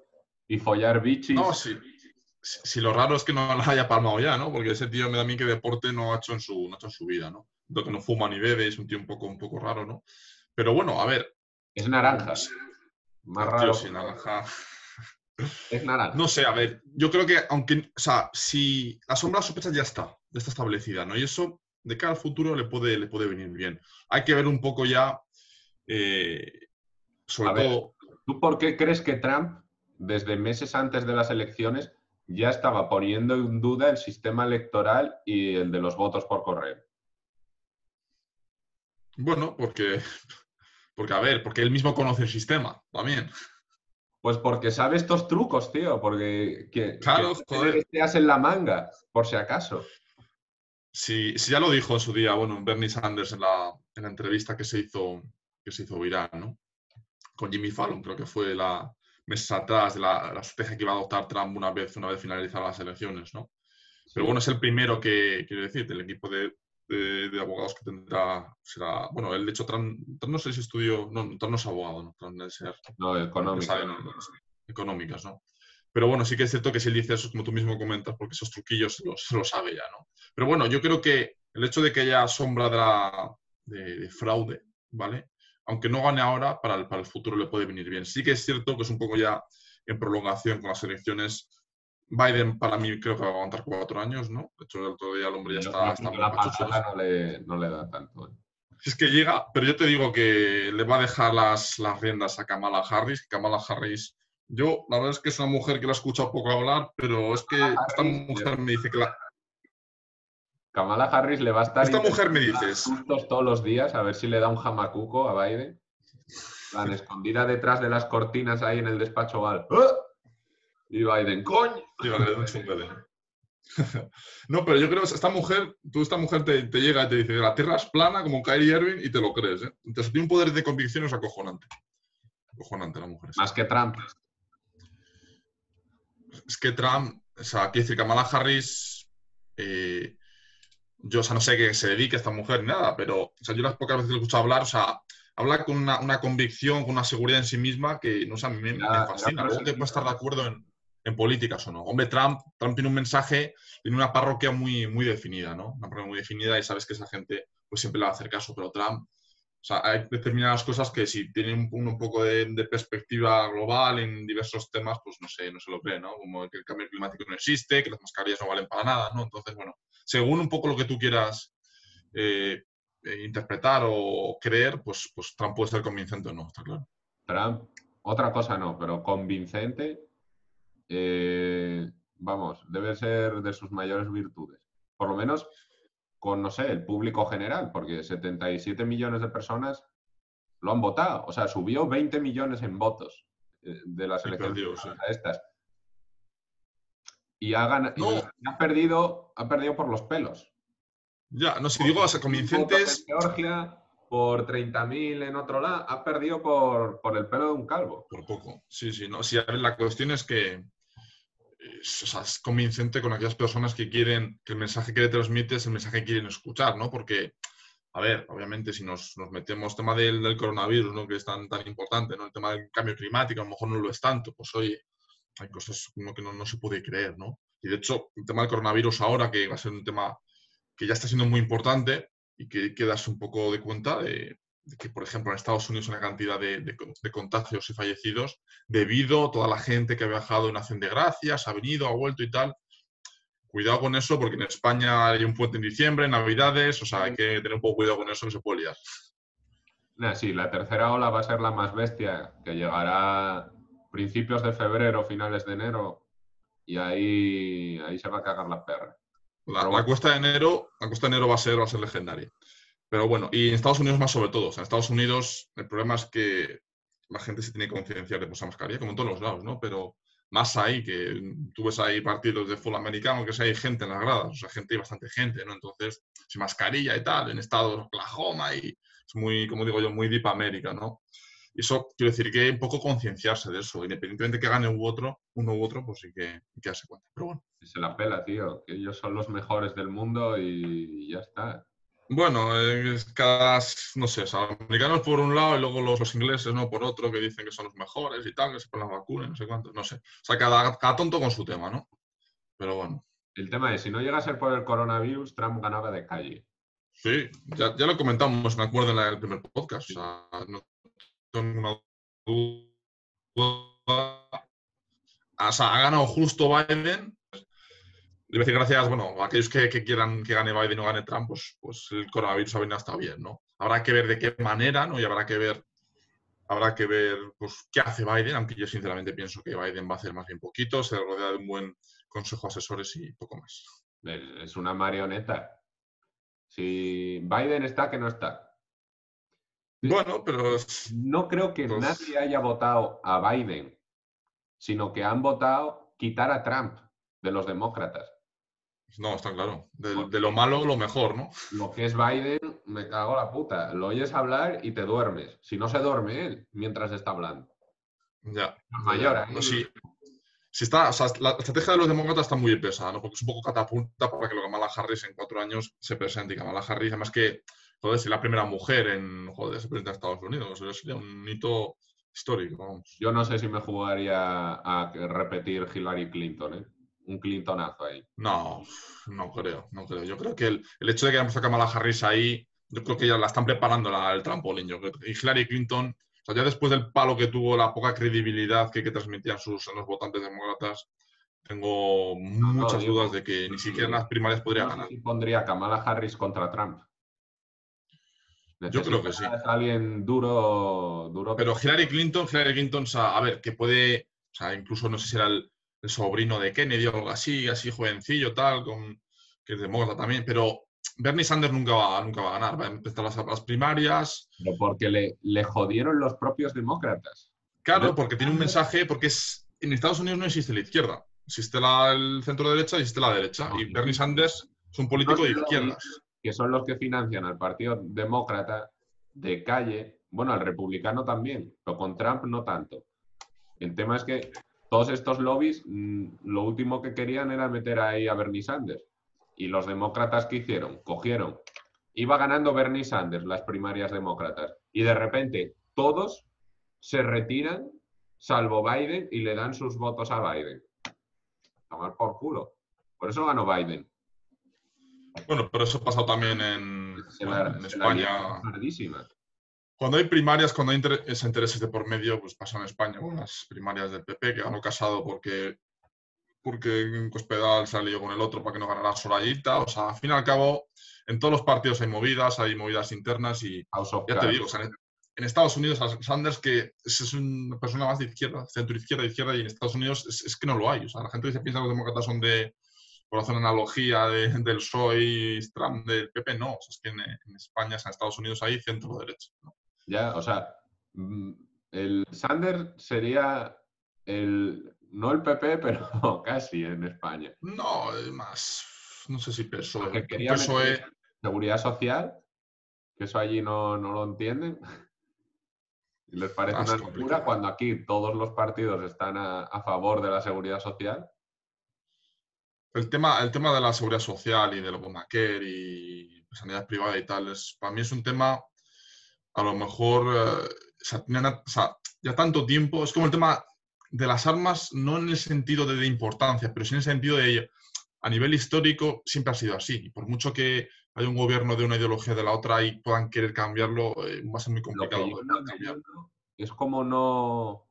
y follar bichis. No, sí. Si, lo raro es que no la haya palmado ya, ¿no? Porque ese tío me da a mí que deporte no ha hecho en su, no ha hecho en su vida, ¿no? Lo que no fuma ni bebe, es un tío un poco, un poco raro, ¿no? Pero bueno, a ver. Es naranja. Más raro. naranja. Es naranja. No sé, a ver, yo creo que aunque, o sea, si la sombra de sospechas ya está, ya está establecida, ¿no? Y eso de cara al futuro le puede, le puede venir bien. Hay que ver un poco ya, eh, sobre todo... ¿Tú por qué crees que Trump, desde meses antes de las elecciones, ya estaba poniendo en duda el sistema electoral y el de los votos por correo? Bueno, porque porque, a ver, porque él mismo conoce el sistema también. Pues porque sabe estos trucos, tío, porque que, claro, que en la manga, por si acaso. Sí, sí, ya lo dijo en su día, bueno, Bernie Sanders en la, en la entrevista que se hizo, que se hizo viral, ¿no? Con Jimmy Fallon, creo que fue la meses atrás de la, la, estrategia que iba a adoptar Trump una vez, una vez finalizadas las elecciones, ¿no? Pero bueno, es el primero que, quiero decir, del equipo de, de, abogados que tendrá, será, bueno, él de hecho, no sé si estudió, no, no es abogado, ¿no? Tran de ser, no, económicas. No, económicas, ¿no? Pero bueno, sí que es cierto que si él dice eso, como tú mismo comentas, porque esos truquillos se lo, sabe ya, ¿no? Pero bueno, yo creo que el hecho de que haya sombra de, la, de, fraude, ¿vale? Aunque no gane ahora, para el, para el futuro le puede venir bien. Sí que es cierto que es un poco ya en prolongación con las elecciones Biden para mí creo que va a aguantar cuatro años, ¿no? De hecho, el otro día el hombre ya está... está la no le, no le, da tanto. ¿eh? Es que llega, pero yo te digo que le va a dejar las, las riendas a Kamala Harris. Kamala Harris, yo la verdad es que es una mujer que la he escuchado poco hablar, pero es que esta mujer me dice que la... Kamala Harris le va a estar... Esta mujer me dices... todos los días a ver si le da un jamacuco a Biden. La escondida detrás de las cortinas ahí en el despacho Val. Y Biden, coño. no, pero yo creo que esta mujer, tú esta mujer te, llega y te dice, la tierra es plana como Kyrie Irving y te lo crees. ¿eh? Entonces tiene un poder de convicción acojonante. Acojonante la mujer. Más que Trump. Es que Trump, o sea, quiere decir, Kamala Harris, eh, yo, o sea, no sé qué se dedique a esta mujer ni nada, pero, o sea, yo las pocas veces que he escuchado hablar, o sea, habla con una, convicción, con una seguridad en sí misma que, no sé, a mí me, fascina. Luego que puede estar de acuerdo en, en políticas o no. Hombre, Trump, Trump tiene un mensaje, tiene una parroquia muy, muy definida, ¿no? Una parroquia muy definida y sabes que esa gente pues siempre le va a hacer caso, pero Trump, o sea, hay determinadas cosas que si tienen un, un poco de, perspectiva global en diversos temas, pues no sé, no se lo cree, ¿no? Como que el cambio climático no existe, que las mascarillas no valen para nada, ¿no? Entonces, bueno, según un poco lo que tú quieras eh, eh, interpretar o creer, pues, pues Trump puede ser convincente o no, está claro. Trump, otra cosa no, pero convincente eh, vamos, debe ser de sus mayores virtudes. Por lo menos con, no sé, el público general, porque 77 millones de personas lo han votado. O sea, subió 20 millones en votos eh, de las elecciones a estas. Y, ha, ha, perdido, ha perdido por los pelos. Ya, no sé, digo, o convincentes. Georgia, por 30.000 en otro lado, ha perdido por, por, el pelo de un calvo. Por poco, sí, sí. No, sí, a ver, la cuestión es que es, convincente con aquellas personas que quieren, que el mensaje que le transmite es el mensaje que quieren escuchar, ¿no? Porque, a ver, obviamente si nos, nos metemos tema del, del, coronavirus, ¿no? Que es tan, tan importante, ¿no? El tema del cambio climático, a lo mejor no lo es tanto, pues oye, hay cosas que no, se puede creer, ¿no? Y de hecho, el tema del coronavirus ahora, que va a ser un tema que ya está siendo muy importante y que hay que darse un poco de cuenta de, que, por ejemplo, en Estados Unidos una cantidad de, contagios y fallecidos debido a toda la gente que ha viajado en Acción de Gracias, ha venido, ha vuelto y tal. Cuidado con eso, porque en España hay un puente en diciembre, Navidades, o sea, hay que tener un poco cuidado con eso, que se puede liar. sí, la tercera ola va a ser la más bestia, que llegará principios de febrero, finales de enero, y ahí, ahí se va a cagar la perra. La, la, cuesta de enero, la cuesta de enero va a ser, va a ser legendaria. Pero bueno, y en Estados Unidos más sobre todo. O sea, en Estados Unidos el problema es que la gente se tiene que concienciar de usar mascarilla, como en todos los lados, ¿no? Pero más ahí, que tú ves ahí partidos de fútbol americano, que si hay gente en las gradas, o sea, gente, hay bastante gente, ¿no? Entonces, sin mascarilla y tal, en estados Oklahoma y es muy, como digo yo, muy deep América, ¿no? Eso quiero decir que un poco concienciarse de eso, independientemente que gane u otro, uno u otro, pues sí que, que darse cuenta. Pero bueno. Se la pela, tío, que ellos son los mejores del mundo y ya está. Bueno, cada, no sé, los americanos por un lado y luego los, los, ingleses no por otro, que dicen que son los mejores y tal, que se ponen las vacunas, no sé cuánto, no sé. O sea, cada, cada tonto con su tema, ¿no? Pero bueno. El tema es, si no llega a ser por el coronavirus, Trump ganaba de calle. Sí, ya, ya lo comentamos, me acuerdo en el primer podcast. O sea, no ha ganado justo Biden decir gracias, bueno, a aquellos que, quieran que gane Biden o gane Trump, pues, pues el coronavirus ha venido hasta bien, ¿no? Habrá que ver de qué manera, ¿no? Y habrá que ver, habrá que ver, pues, qué hace Biden, aunque yo sinceramente pienso que Biden va a hacer más bien poquito, se rodea de un buen consejo de asesores y poco más. Es una marioneta. Si Biden está, que no está. Bueno, pero... No creo que pues nadie haya votado a Biden, sino que han votado quitar a Trump de los demócratas. No, está claro. De, lo malo, lo mejor, ¿no? Lo que es Biden, me cago la puta. Lo oyes hablar y te duermes. Si no se duerme él mientras está hablando. Ya. Mayor, no, si está, la estrategia de los demócratas está muy pesada, ¿no? Porque es un poco catapulta para que lo Kamala Harris en cuatro años se presente. Y Kamala Harris, además que, joder, es la primera mujer en, joder, se presenta a Estados Unidos. Eso sería un hito histórico, Yo no sé si me jugaría a repetir Hillary Clinton, ¿eh? un Clintonazo ahí. No, no creo, no creo. Yo creo que el, hecho de que hayamos a Kamala Harris ahí, yo creo que ya la están preparando la, el trampolín. Yo Y Hillary Clinton, o sea, ya después del palo que tuvo, la poca credibilidad que, que transmitían sus, los votantes demócratas, tengo muchas dudas de que ni siquiera en las primarias podría ganar. Si pondría Kamala Harris contra Trump. Yo creo que sí. alguien duro, duro. Pero Hillary Clinton, Hillary Clinton, a ver, que puede, o sea, incluso no sé si era el, el sobrino de Kennedy o algo así, así jovencillo, tal, con, que es demócrata también, pero Bernie Sanders nunca va, nunca va a ganar, va a empezar las, primarias. Pero porque le, le jodieron los propios demócratas. Claro, porque tiene un mensaje, porque es, en Estados Unidos no existe la izquierda, existe la, el centro derecha y existe la derecha, y Bernie Sanders es un político de izquierdas. Que son los que financian al Partido Demócrata de calle, bueno, al republicano también, pero con Trump no tanto. El tema es que todos estos lobbies mm, lo último que querían era meter ahí a Bernie Sanders. Y los demócratas que hicieron, cogieron, iba ganando Bernie Sanders las primarias demócratas y de repente todos se retiran salvo Biden y le dan sus votos a Biden. Tomar por culo. Por eso ganó Biden. Bueno, pero eso ha pasado también en, en España. Cuando hay primarias, cuando hay intereses de por medio, pues pasa en España con las primarias del PP, que ganó Casado porque, porque en Cospedal salió con el otro para que no ganara Sorayita. O sea, al fin y al cabo, en todos los partidos hay movidas, hay movidas internas y ya te digo, en, Estados Unidos, Sanders, que es una persona más de izquierda, centro izquierda, izquierda, y en Estados Unidos es, que no lo hay. O sea, la gente se piensa que los demócratas son de, por hacer una analogía del PSOE, Trump, del PP, no. O sea, es que en, España, en Estados Unidos hay centro derecha. ¿no? Ya, o sea, mm, el Sander sería el, no el PP, pero casi en España. No, más, no sé si PSOE. Que quería PSOE... seguridad social, que eso allí no, lo entienden. Y les parece una locura cuando aquí todos los partidos están a, favor de la seguridad social. El tema, el tema de la seguridad social y de lo y sanidad privada y tal, es, para mí es un tema a lo mejor, eh, ya tanto tiempo, es como el tema de las armas, no en el sentido de, importancia, pero sí en el sentido de ello. A nivel histórico siempre ha sido así. Y por mucho que haya un gobierno de una ideología de la otra y puedan querer cambiarlo, eh, va a ser muy complicado. Es como no...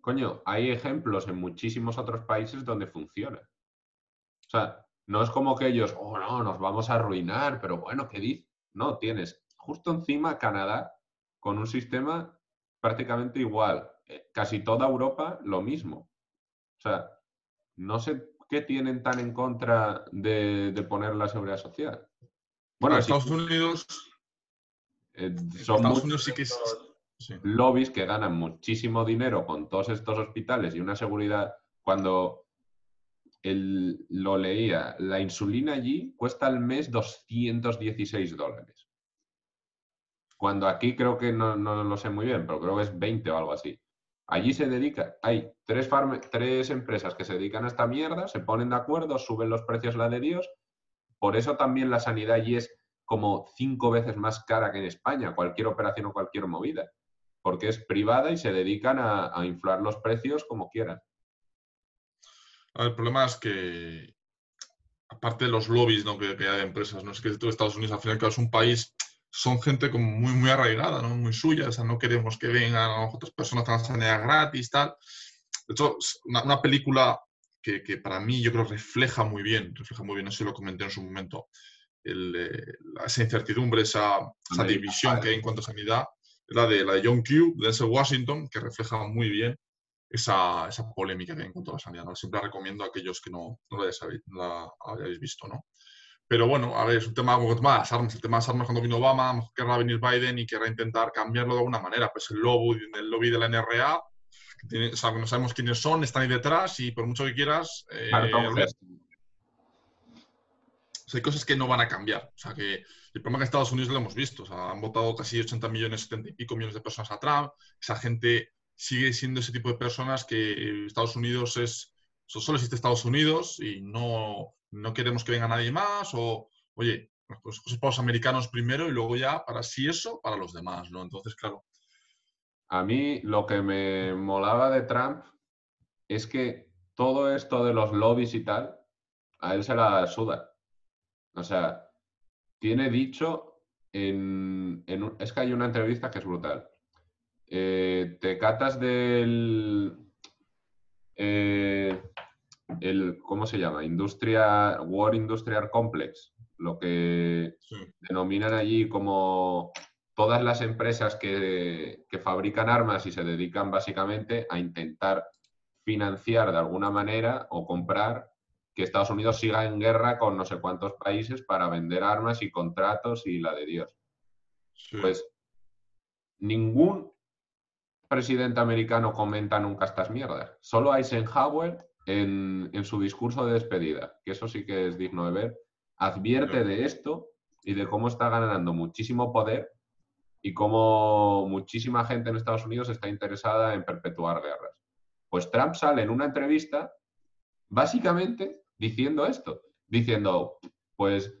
Coño, hay ejemplos en muchísimos otros países donde funciona. O sea, no es como que ellos, oh no, nos vamos a arruinar, pero bueno, ¿qué dices? No, tienes justo encima Canadá con un sistema prácticamente igual. Eh, casi toda Europa lo mismo. O sea, no sé qué tienen tan en contra de, poner la seguridad social. Bueno, Estados Unidos. Eh, son Estados sí que lobbies que ganan muchísimo dinero con todos estos hospitales y una seguridad cuando lo leía, la insulina allí cuesta al mes 216 dólares. Cuando aquí creo que no, no lo sé muy bien, pero creo que es 20 o algo así. Allí se dedica, hay tres, tres empresas que se dedican a esta mierda, se ponen de acuerdo, suben los precios la de Dios. Por eso también la sanidad allí es como cinco veces más cara que en España, cualquier operación o cualquier movida, porque es privada y se dedican a, inflar los precios como quieran. El problema es que, aparte de los lobbies ¿no? que, hay de empresas, no es que Estados Unidos al final es un país son gente como muy, muy arraigada, ¿no? muy suya, o sea, no queremos que vengan otras personas a la sanidad gratis, tal. De hecho, una, una película que, que, para mí yo creo refleja muy bien, refleja muy bien, eso lo comenté en su momento, el, eh, esa incertidumbre, esa, esa división que hay en cuanto a sanidad, la de, la de John Q, de ese Washington, que refleja muy bien esa, esa, polémica que hay en cuanto a la sanidad. ¿no? Siempre recomiendo a aquellos que no, no la, hayáis, la hayáis visto. ¿no? Pero bueno, a ver, es un tema como el tema de las armas. El tema de las armas cuando vino Obama, querrá venir Biden y querrá intentar cambiarlo de alguna manera. Pues el lobby, el lobby de la NRA, o sea, no sabemos quiénes son, están ahí detrás y por mucho que quieras... Eh, hay cosas que no van a cambiar. O sea, que el problema que en Estados Unidos lo hemos visto. O sea, han votado casi 80 millones, 70 y pico millones de personas a Trump. Esa gente sigue siendo ese tipo de personas que Estados Unidos es... Solo existe Estados Unidos y no, no queremos que venga nadie más, o, oye, pues cosas para los americanos primero y luego ya, para sí eso, para los demás, ¿no? Entonces, claro. A mí lo que me molaba de Trump es que todo esto de los lobbies y tal, a él se la suda. O sea, tiene dicho en, es que hay una entrevista que es brutal. Eh, te catas del... Eh, el, ¿cómo se llama? Industria, War Industrial Complex, lo que denominan allí como todas las empresas que, fabrican armas y se dedican básicamente a intentar financiar de alguna manera o comprar que Estados Unidos siga en guerra con no sé cuántos países para vender armas y contratos y la de Dios. Pues ningún presidente americano comenta nunca estas mierdas. Solo Eisenhower en, su discurso de despedida, que eso sí que es digno de ver, advierte de esto y de cómo está ganando muchísimo poder y cómo muchísima gente en Estados Unidos está interesada en perpetuar guerras. Pues Trump sale en una entrevista básicamente diciendo esto, diciendo, pues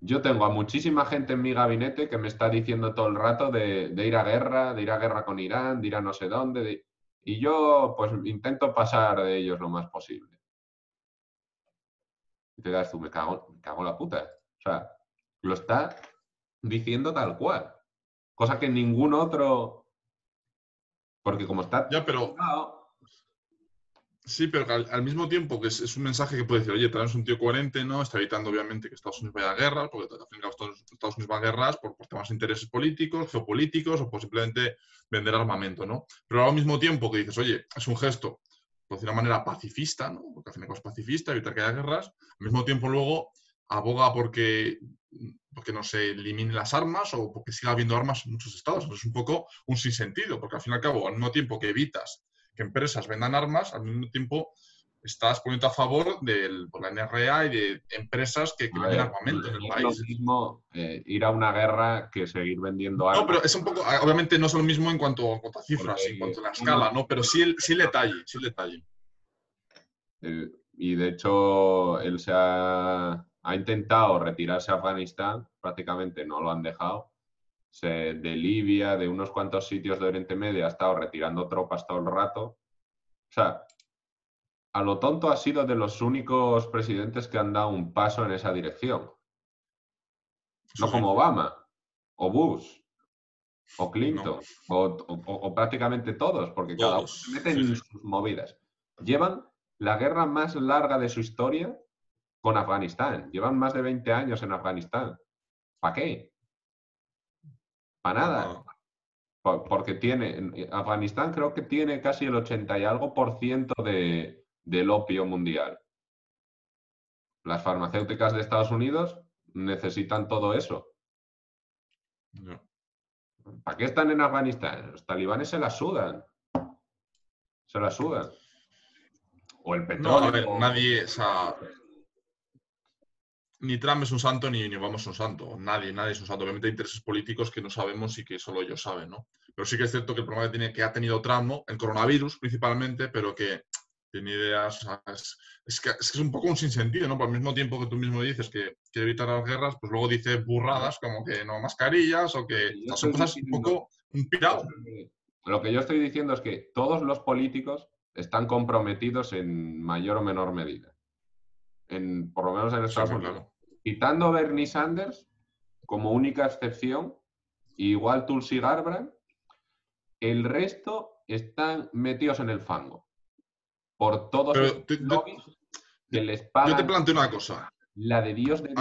yo tengo a muchísima gente en mi gabinete que me está diciendo todo el rato de, de ir a guerra, de ir a guerra con Irán, de ir a no sé dónde, de, y yo, pues, intento pasar de ellos lo más posible. Y te das tú, me cago, me cago en la puta. O sea, lo está diciendo tal cual. Cosa que ningún otro. Porque como está. Ya, pero. Sí, pero al, mismo tiempo que es, un mensaje que puede decir, oye, traemos un tío coherente, ¿no? Está evitando, obviamente, que Estados Unidos vaya a guerra, porque al fin y Estados Unidos va a guerras por, temas de intereses políticos, geopolíticos o por simplemente vender armamento, ¿no? Pero al mismo tiempo que dices, oye, es un gesto, por decir de una manera pacifista, ¿no? Porque al fin y es pacifista, evitar que haya guerras, al mismo tiempo luego aboga porque, porque no se eliminen las armas o porque siga habiendo armas en muchos estados. es un poco un sinsentido, porque al fin y al cabo, al mismo tiempo que evitas que empresas vendan armas, al mismo tiempo estás poniendo a favor de la NRA y de empresas que, venden armamento en el país. Es lo mismo eh, ir a una guerra que seguir vendiendo armas. No, pero es un poco, obviamente no es lo mismo en cuanto, a cifras, en cuanto a la escala, ¿no? Pero sí el, sí el detalle, sí el detalle. Eh, y de hecho, él se ha, ha intentado retirarse a Afganistán, prácticamente no lo han dejado de Libia, de unos cuantos sitios de Oriente Medio, ha estado retirando tropas todo el rato. O sea, a lo tonto ha sido de los únicos presidentes que han dado un paso en esa dirección. No como Obama, o Bush, o Clinton, o, prácticamente todos, porque cada uno se mete en sus movidas. Llevan la guerra más larga de su historia con Afganistán. Llevan más de 20 años en Afganistán. ¿Para qué? Para nada. Porque tiene, Afganistán creo que tiene casi el 80 y algo por ciento de, del opio mundial. Las farmacéuticas de Estados Unidos necesitan todo eso. ¿Para qué están en Afganistán? Los talibanes se la sudan. Se la sudan. O el No, petróleo. a ver, nadie, o sea, ni Trump es un santo ni, ni Obama es un santo. Nadie, nadie es un santo. Obviamente hay intereses políticos que no sabemos y que solo ellos saben, ¿no? Pero sí que es cierto que el problema que, tiene, que ha tenido Trump, ¿no? El coronavirus principalmente, pero que tiene ideas, o sea, es, es que, es que es un poco un sinsentido, ¿no? Por el mismo tiempo que tú mismo dices que quiere evitar las guerras, pues luego dice burradas como que no mascarillas o que Yo o sea, son cosas un poco un pirado. Lo que yo estoy diciendo es que todos los políticos están comprometidos en mayor o menor medida. En, por lo menos en Estados sí, Unidos. claro. Quitando a Bernie Sanders como única excepción, igual Tulsi Gabbard, el resto están metidos en el fango. Por todos estos te- te- lobbies que les Yo te planteo una cosa. la de Dios de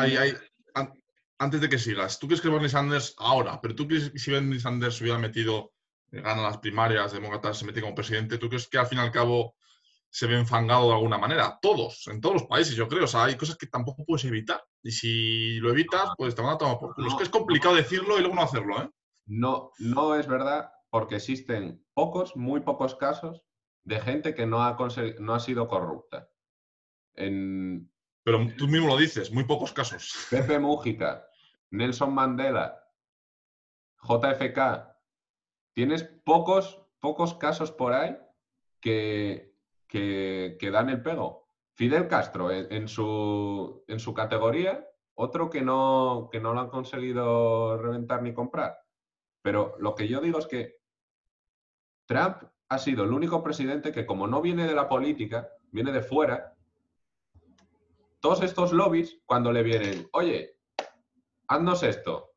antes de que sigas, ¿tú crees que Bernie Sanders ahora, pero tú crees que si Bernie Sanders hubiera metido, eh, gana las primarias, demócratas, se mete como presidente, ¿tú crees que al fin y al cabo se ve enfangado de alguna manera? Todos, en todos los países, yo creo. O sea, hay cosas que tampoco puedes evitar. Y si lo evitas, pues te van a tomar por culo. es que es complicado decirlo y luego no hacerlo, ¿eh? No, no es verdad, porque existen pocos, muy pocos casos de gente que no ha, no ha sido corrupta. En Pero tú mismo lo dices, muy pocos casos. Pepe Mújica, Nelson Mandela, JFK, tienes pocos, pocos casos por ahí que, que, que dan el pego. Fidel Castro, en, en su, en su categoría, otro que no, que no lo han conseguido reventar ni comprar. Pero lo que yo digo es que Trump ha sido el único presidente que, como no viene de la política, viene de fuera, todos estos lobbies, cuando le vienen, oye, haznos esto,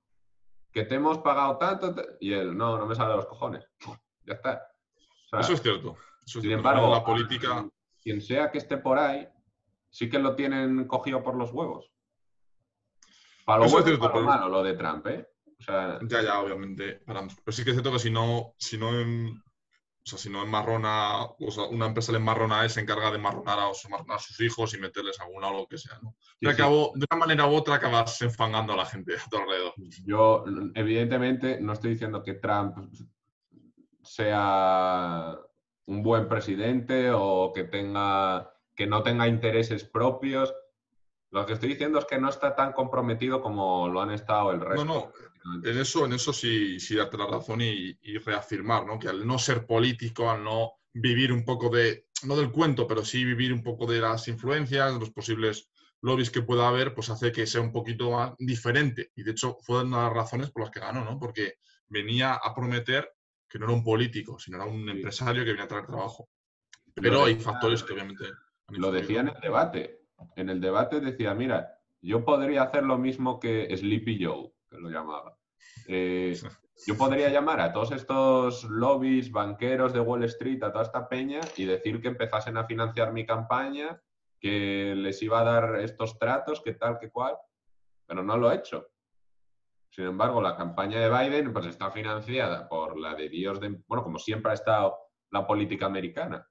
que te hemos pagado tanto, te-", y él, no, no me sale de los cojones. Ya está. O sea, Eso es cierto. Eso es sin embargo, la política. quien sea que esté por ahí, sí que lo tienen cogido por los huevos. Para lo Eso es cierto, para lo pero- malo, lo de Trump, ¿eh? O sea, Ya, ya, obviamente. para- Pero sí que es cierto que si no, si no en, o sea, si no enmarrona, o sea, una empresa le enmarrona a él, se encarga de enmarronar a, su- a sus hijos y meterles alguna o lo que sea, ¿no? sí, De, sí. acabo- de una manera u otra acabas enfangando a la gente a tu alrededor. Yo, evidentemente, no estoy diciendo que Trump sea un buen presidente o que tenga que no tenga intereses propios. Lo que estoy diciendo es que no está tan comprometido como lo han estado el No, resto. no, en eso, en eso sí, sí darte la razón y, y reafirmar, ¿no? Que al no ser político, al no vivir un poco de, no del cuento, pero sí vivir un poco de las influencias, de los posibles lobbies que pueda haber, pues hace que sea un poquito más diferente. Y de hecho fue una de las razones por las que ganó, ¿no? Porque venía a prometer que no era un político, sino era un empresario que venía a traer trabajo. Lo Pero hay decía- factores que obviamente... Lo decía en el debate. En el debate decía, mira, yo podría hacer lo mismo que Sleepy Joe, que lo llamaba. Eh, yo podría llamar a todos estos lobbies, banqueros de Wall Street, a toda esta peña y decir que empezasen a financiar mi campaña, que les iba a dar estos tratos, que tal, que cual, pero no lo he hecho. Sin embargo, la campaña de Biden pues, está financiada por la de Dios de... Bueno, como siempre ha estado la política americana.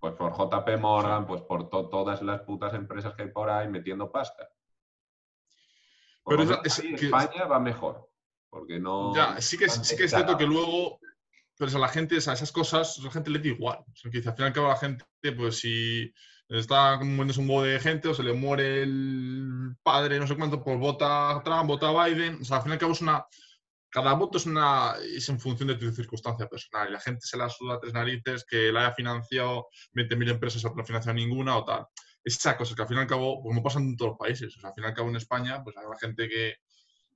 Pues por JP Morgan, pues por to- todas las putas empresas que hay por ahí metiendo pasta. Por Pero es que- España va mejor. Porque no. Ya, sí que, es- sí que es cierto que luego, pero a la gente, sea, esas cosas, a la gente le da igual. O sea, que al fin y al cabo la gente, pues si está muriéndose un huevo de gente o se le muere el padre, no sé cuánto, pues vota a Trump, vota a Biden. O sea, al fin y al cabo es una... Cada voto es, una, es en función de tu circunstancia personal. Y la gente se la suda a tres narices que la haya financiado 20.000 empresas o no financiado ninguna o tal. Esa cosa que al fin y al cabo, como pasa en todos los países, o sea, al fin y al cabo en España, pues hay la gente que,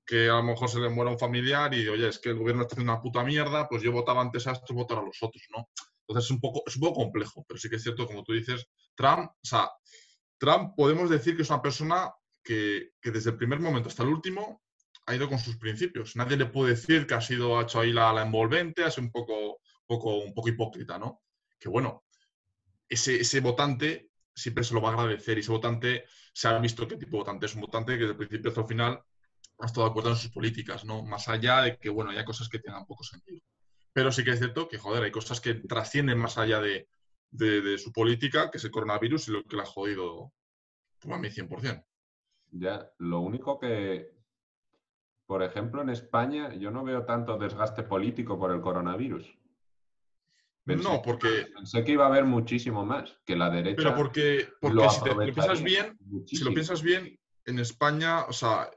que a lo mejor se le muera un familiar y, oye, es que el gobierno está haciendo una puta mierda, pues yo votaba antes a estos, votar a los otros, ¿no? Entonces es un poco, es un poco complejo, pero sí que es cierto, como tú dices, Trump, o sea, Trump podemos decir que es una persona que, que desde el primer momento hasta el último ha ido con sus principios. Nadie le puede decir que ha sido, ha hecho ahí la, la envolvente, ha sido un poco, poco, un poco hipócrita, ¿no? Que bueno, ese, ese votante siempre se lo va a agradecer y ese votante se ha visto qué tipo de votante es un votante que desde el principio hasta el final ha estado de acuerdo en sus políticas, ¿no? Más allá de que, bueno, hay cosas que tengan poco sentido. Pero sí que es cierto que, joder, hay cosas que trascienden más allá de, de, de su política, que es el coronavirus y lo que le ha jodido pues, a mí 100%. Ya, lo único que, por ejemplo, en España yo no veo tanto desgaste político por el coronavirus. no, porque. Pensé que iba a haber muchísimo más, que la derecha. Pero porque, porque si te, lo piensas bien, si lo piensas bien, en España, o sea,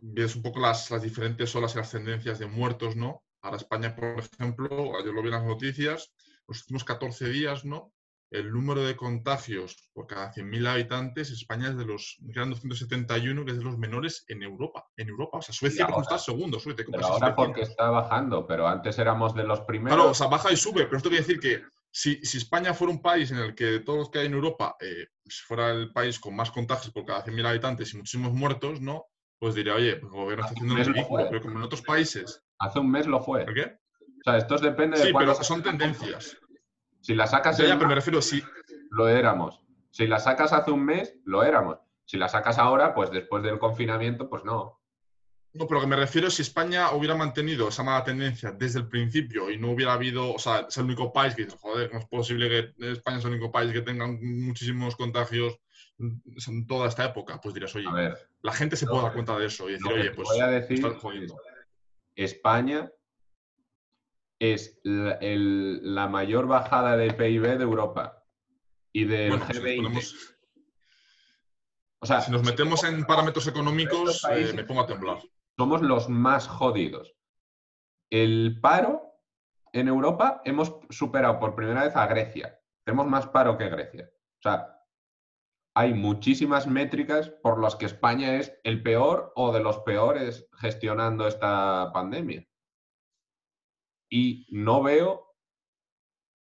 ves un poco las, las diferentes olas y las tendencias de muertos, ¿no? Ahora España, por ejemplo, ayer lo vi en las noticias, los últimos 14 días, ¿no? el número de contagios por cada 100.000 habitantes, España es de los, eran 271, que es de los menores en Europa. En Europa, o sea, Suecia como está segundo. Suecia, pero ahora porque está bajando, pero antes éramos de los primeros. Claro, o sea, baja y sube, pero esto quiere decir que si, si España fuera un país en el que todos los que hay en Europa eh, fuera el país con más contagios por cada 100.000 habitantes y muchísimos muertos, ¿no? Pues diría, oye, pues el gobierno está haciendo un ridículo, pero como en otros países. Hace un mes lo fue. ¿Por qué? O sea, esto depende de. Sí, pero son tendencias. Si la sacas. Ya, pero me refiero, sí. Lo éramos. Si la sacas hace un mes, lo éramos. Si la sacas ahora, pues después del confinamiento, pues no. No, pero lo que me refiero es si España hubiera mantenido esa mala tendencia desde el principio y no hubiera habido, o sea, es el único país que dice, joder, no es posible que España sea el único país que tenga muchísimos contagios en toda esta época, pues dirías, oye, la gente se puede dar cuenta de eso y decir, oye, pues voy a decir, España es la, mayor bajada de PIB de Europa y del G20. o sea, si nos metemos en parámetros económicos, eh, me pongo a temblar. Somos los más jodidos. El paro en Europa hemos superado por primera vez a Grecia. Tenemos más paro que Grecia. O sea, hay muchísimas métricas por las que España es el peor o de los peores gestionando esta pandemia y no veo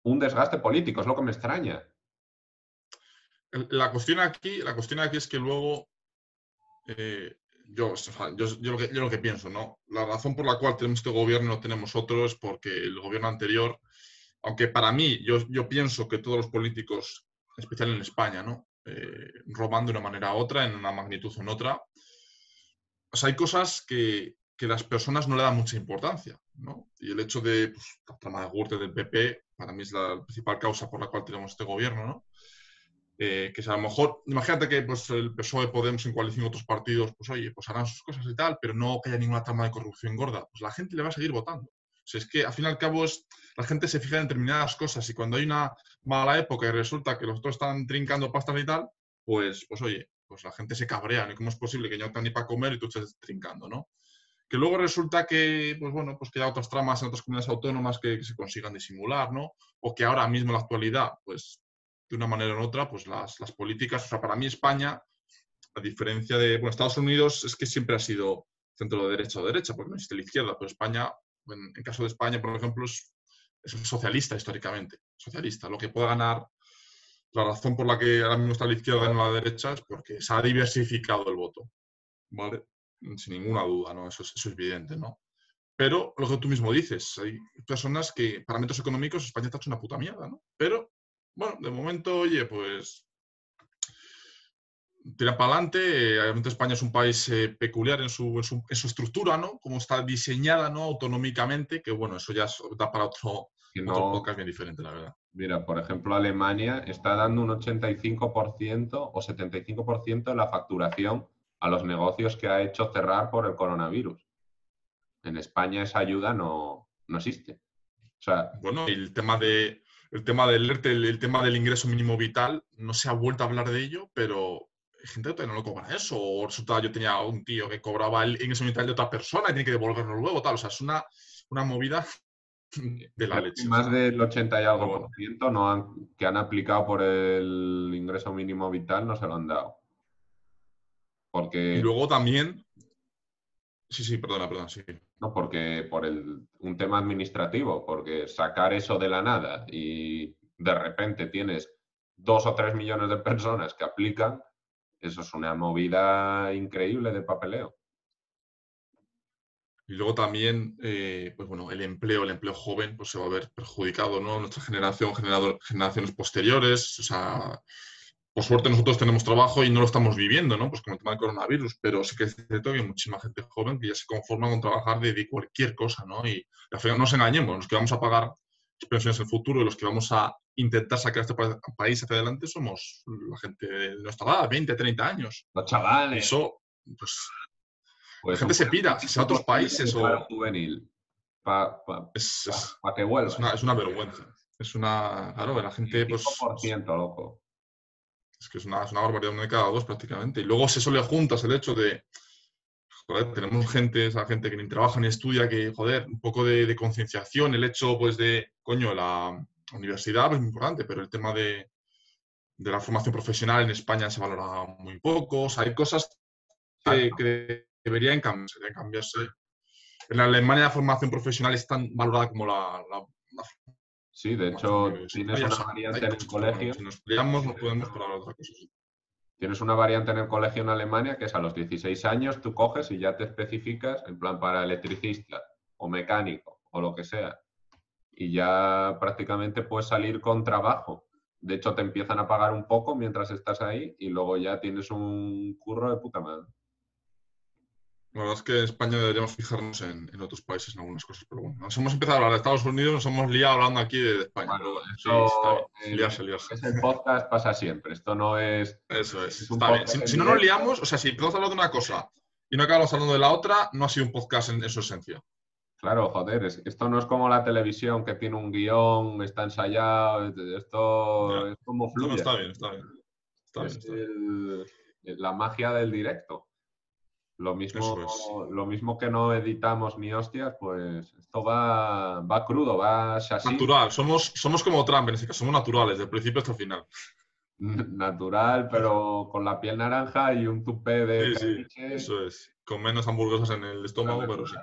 un desgaste político, es lo que me extraña. La cuestión aquí, la cuestión aquí es que luego eh, yo, yo, lo que, pienso, ¿no? La razón por la cual tenemos este gobierno y no tenemos otro es porque el gobierno anterior, aunque para mí yo, yo pienso que todos los políticos, en especial en España, ¿no? Eh, roban de una manera u otra, en una magnitud o en otra. O sea, hay cosas que, que las personas no le dan mucha importancia. ¿no? Y el hecho de pues, la trama de Gürtel del PP, para mí es la principal causa por la cual tenemos este gobierno, ¿no? Eh, que a lo mejor, imagínate que pues, el PSOE, Podemos en coalición otros partidos, pues oye, pues harán sus cosas y tal, pero no que haya ninguna trama de corrupción gorda, pues la gente le va a seguir votando. Es que al fin y al cabo es, la gente se fija en determinadas cosas y cuando hay una mala época y resulta que los otros están trincando pastas y tal, pues, pues oye, pues la gente se cabrea, ¿no? ¿Cómo es posible que no tengan ni para comer y tú estés trincando, ¿no? que luego resulta que, pues bueno, pues que hay otras tramas en otras comunidades autónomas que, se consigan disimular, ¿no? O que ahora mismo en la actualidad, pues de una manera u otra, pues las, políticas, o sea, para mí España, a diferencia de, bueno, Estados Unidos es que siempre ha sido centro de derecha o derecha, porque no existe la izquierda, pero España, en, en caso de España, por ejemplo, es, es socialista históricamente, socialista. Lo que pueda ganar, la razón por la que ahora mismo está la izquierda y no la derecha es porque se ha diversificado el voto, ¿vale? sin ninguna duda, ¿no? Eso es, eso es evidente, ¿no? Pero lo que tú mismo dices, hay personas que, parámetros económicos, España está hecho una puta mierda, ¿no? Pero, bueno, de momento, oye, pues tira para adelante. Obviamente España es un país eh, peculiar en su, en, su, en su, estructura, ¿no? Como está diseñada, ¿no? Autonómicamente, que bueno, eso ya da para otro, no, otro podcast bien diferente, la verdad. Mira, por ejemplo, Alemania está dando un 85% o 75% de la facturación a los negocios que ha hecho cerrar por el coronavirus. En España esa ayuda no, existe. O sea, bueno, el tema de el tema del el, tema del ingreso mínimo vital, no se ha vuelto a hablar de ello, pero gente que no lo cobra eso. O resulta, yo tenía un tío que cobraba el ingreso vital de otra persona y tiene que devolverlo luego, tal. O sea, es una, una movida de la leche. Más del 80 y algo por ciento no han, que han aplicado por el ingreso mínimo vital no se lo han dado. Porque... Y luego también... Sí, sí, perdona, perdona, sí. No, porque por el, un tema administrativo, porque sacar eso de la nada y de repente tienes dos o tres millones de personas que aplican, eso es una movida increíble de papeleo. Y luego también, eh, pues bueno, el empleo, el empleo joven, pues se va a ver perjudicado, ¿no? Nuestra generación, generaciones posteriores, o sea, por suerte nosotros tenemos trabajo y no lo estamos viviendo, ¿no? Pues con el tema del coronavirus, pero sí que es cierto que hay muchísima gente joven que ya se conforma con trabajar de, cualquier cosa, ¿no? Y al final no nos engañemos, los que vamos a pagar en el futuro y los que vamos a intentar sacar este país hacia adelante somos la gente de nuestra edad, 20, 30 años. Los chavales. Eso, pues, pues la gente se pira, se a otros países o... juvenil. es, que Es una, es una vergüenza. Es una. Claro, la gente. Pues, 5%, loco. Es que es una, es una barbaridad, uno de cada dos prácticamente. Y luego se eso le juntas el hecho de. Joder, tenemos gente, esa gente que ni trabaja ni estudia, que, joder, un poco de, de concienciación, el hecho, pues, de, coño, la universidad pues, es muy importante, pero el tema de, de la formación profesional en España se valora muy poco. O sea, hay cosas que, que deberían cambiarse, deberían cambiarse. En Alemania la formación profesional es tan valorada como la, la, la Sí, de hecho, tienes una variante en el colegio. Si nos peleamos, no podemos parar otra cosa. Tienes una variante en el colegio en Alemania que es a los 16 años tú coges y ya te especificas en plan para electricista o mecánico o lo que sea. Y ya prácticamente puedes salir con trabajo. De hecho, te empiezan a pagar un poco mientras estás ahí y luego ya tienes un curro de puta madre. La verdad es que en España deberíamos fijarnos en, en otros países en algunas cosas, pero bueno, nos hemos empezado a hablar de Estados Unidos, nos hemos liado hablando aquí de España. Bueno, sí, eso, está bien. eh, Liarse, liarse. Es el podcast pasa siempre. Esto no es. Eso es, está bien. Si, no nos liamos, o sea, si empezamos a hablar de una cosa y no acabamos hablando de la otra, no ha sido un podcast en, en su esencia. Claro, joder, es- esto no es como la televisión que tiene un guion, está ensayado. Esto Ya. es como No, no, fluye. está bien, está bien. Está bien, es está bien. el- la magia del directo. Lo mismo, es. lo mismo que no editamos ni hostias, pues esto va, va crudo, va así, Natural, somos, somos como Trump en ese caso, somos naturales, del principio hasta el final. natural, pero con la piel naranja y un tupé de Sí, eso es. Con menos hamburguesas en el estómago, pero sí.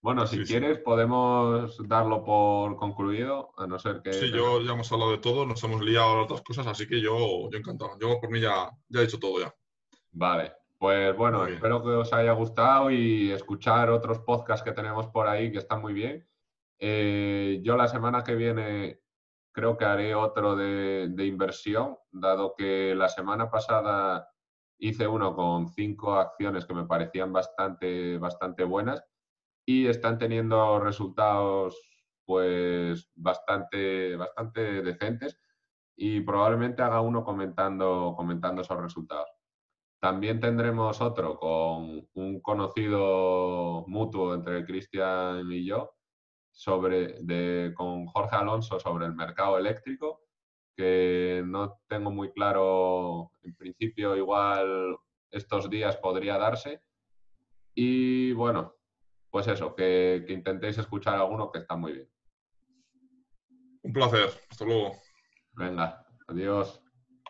Bueno, si Sí, sí. quieres podemos darlo por concluido, a no ser que... Sí, yo ya hemos hablado de todo, nos hemos liado a otras cosas, así que yo, yo encantado. Yo por mí ya, ya he dicho todo ya. Vale, pues bueno, espero que os haya gustado y escuchar otros podcasts que tenemos por ahí que están muy bien. Eh, yo la semana que viene creo que haré otro de, de inversión, dado que la semana pasada hice uno con cinco acciones que me parecían bastante, bastante buenas y están teniendo resultados pues bastante, bastante decentes y probablemente haga uno comentando, comentando esos resultados. También tendremos otro con un conocido mutuo entre Cristian y yo, sobre, de, con Jorge Alonso sobre el mercado eléctrico, que no tengo muy claro, en principio igual estos días podría darse. Y bueno, pues eso, que, que intentéis escuchar alguno que está muy bien. Un placer. Hasta luego. Venga, adiós.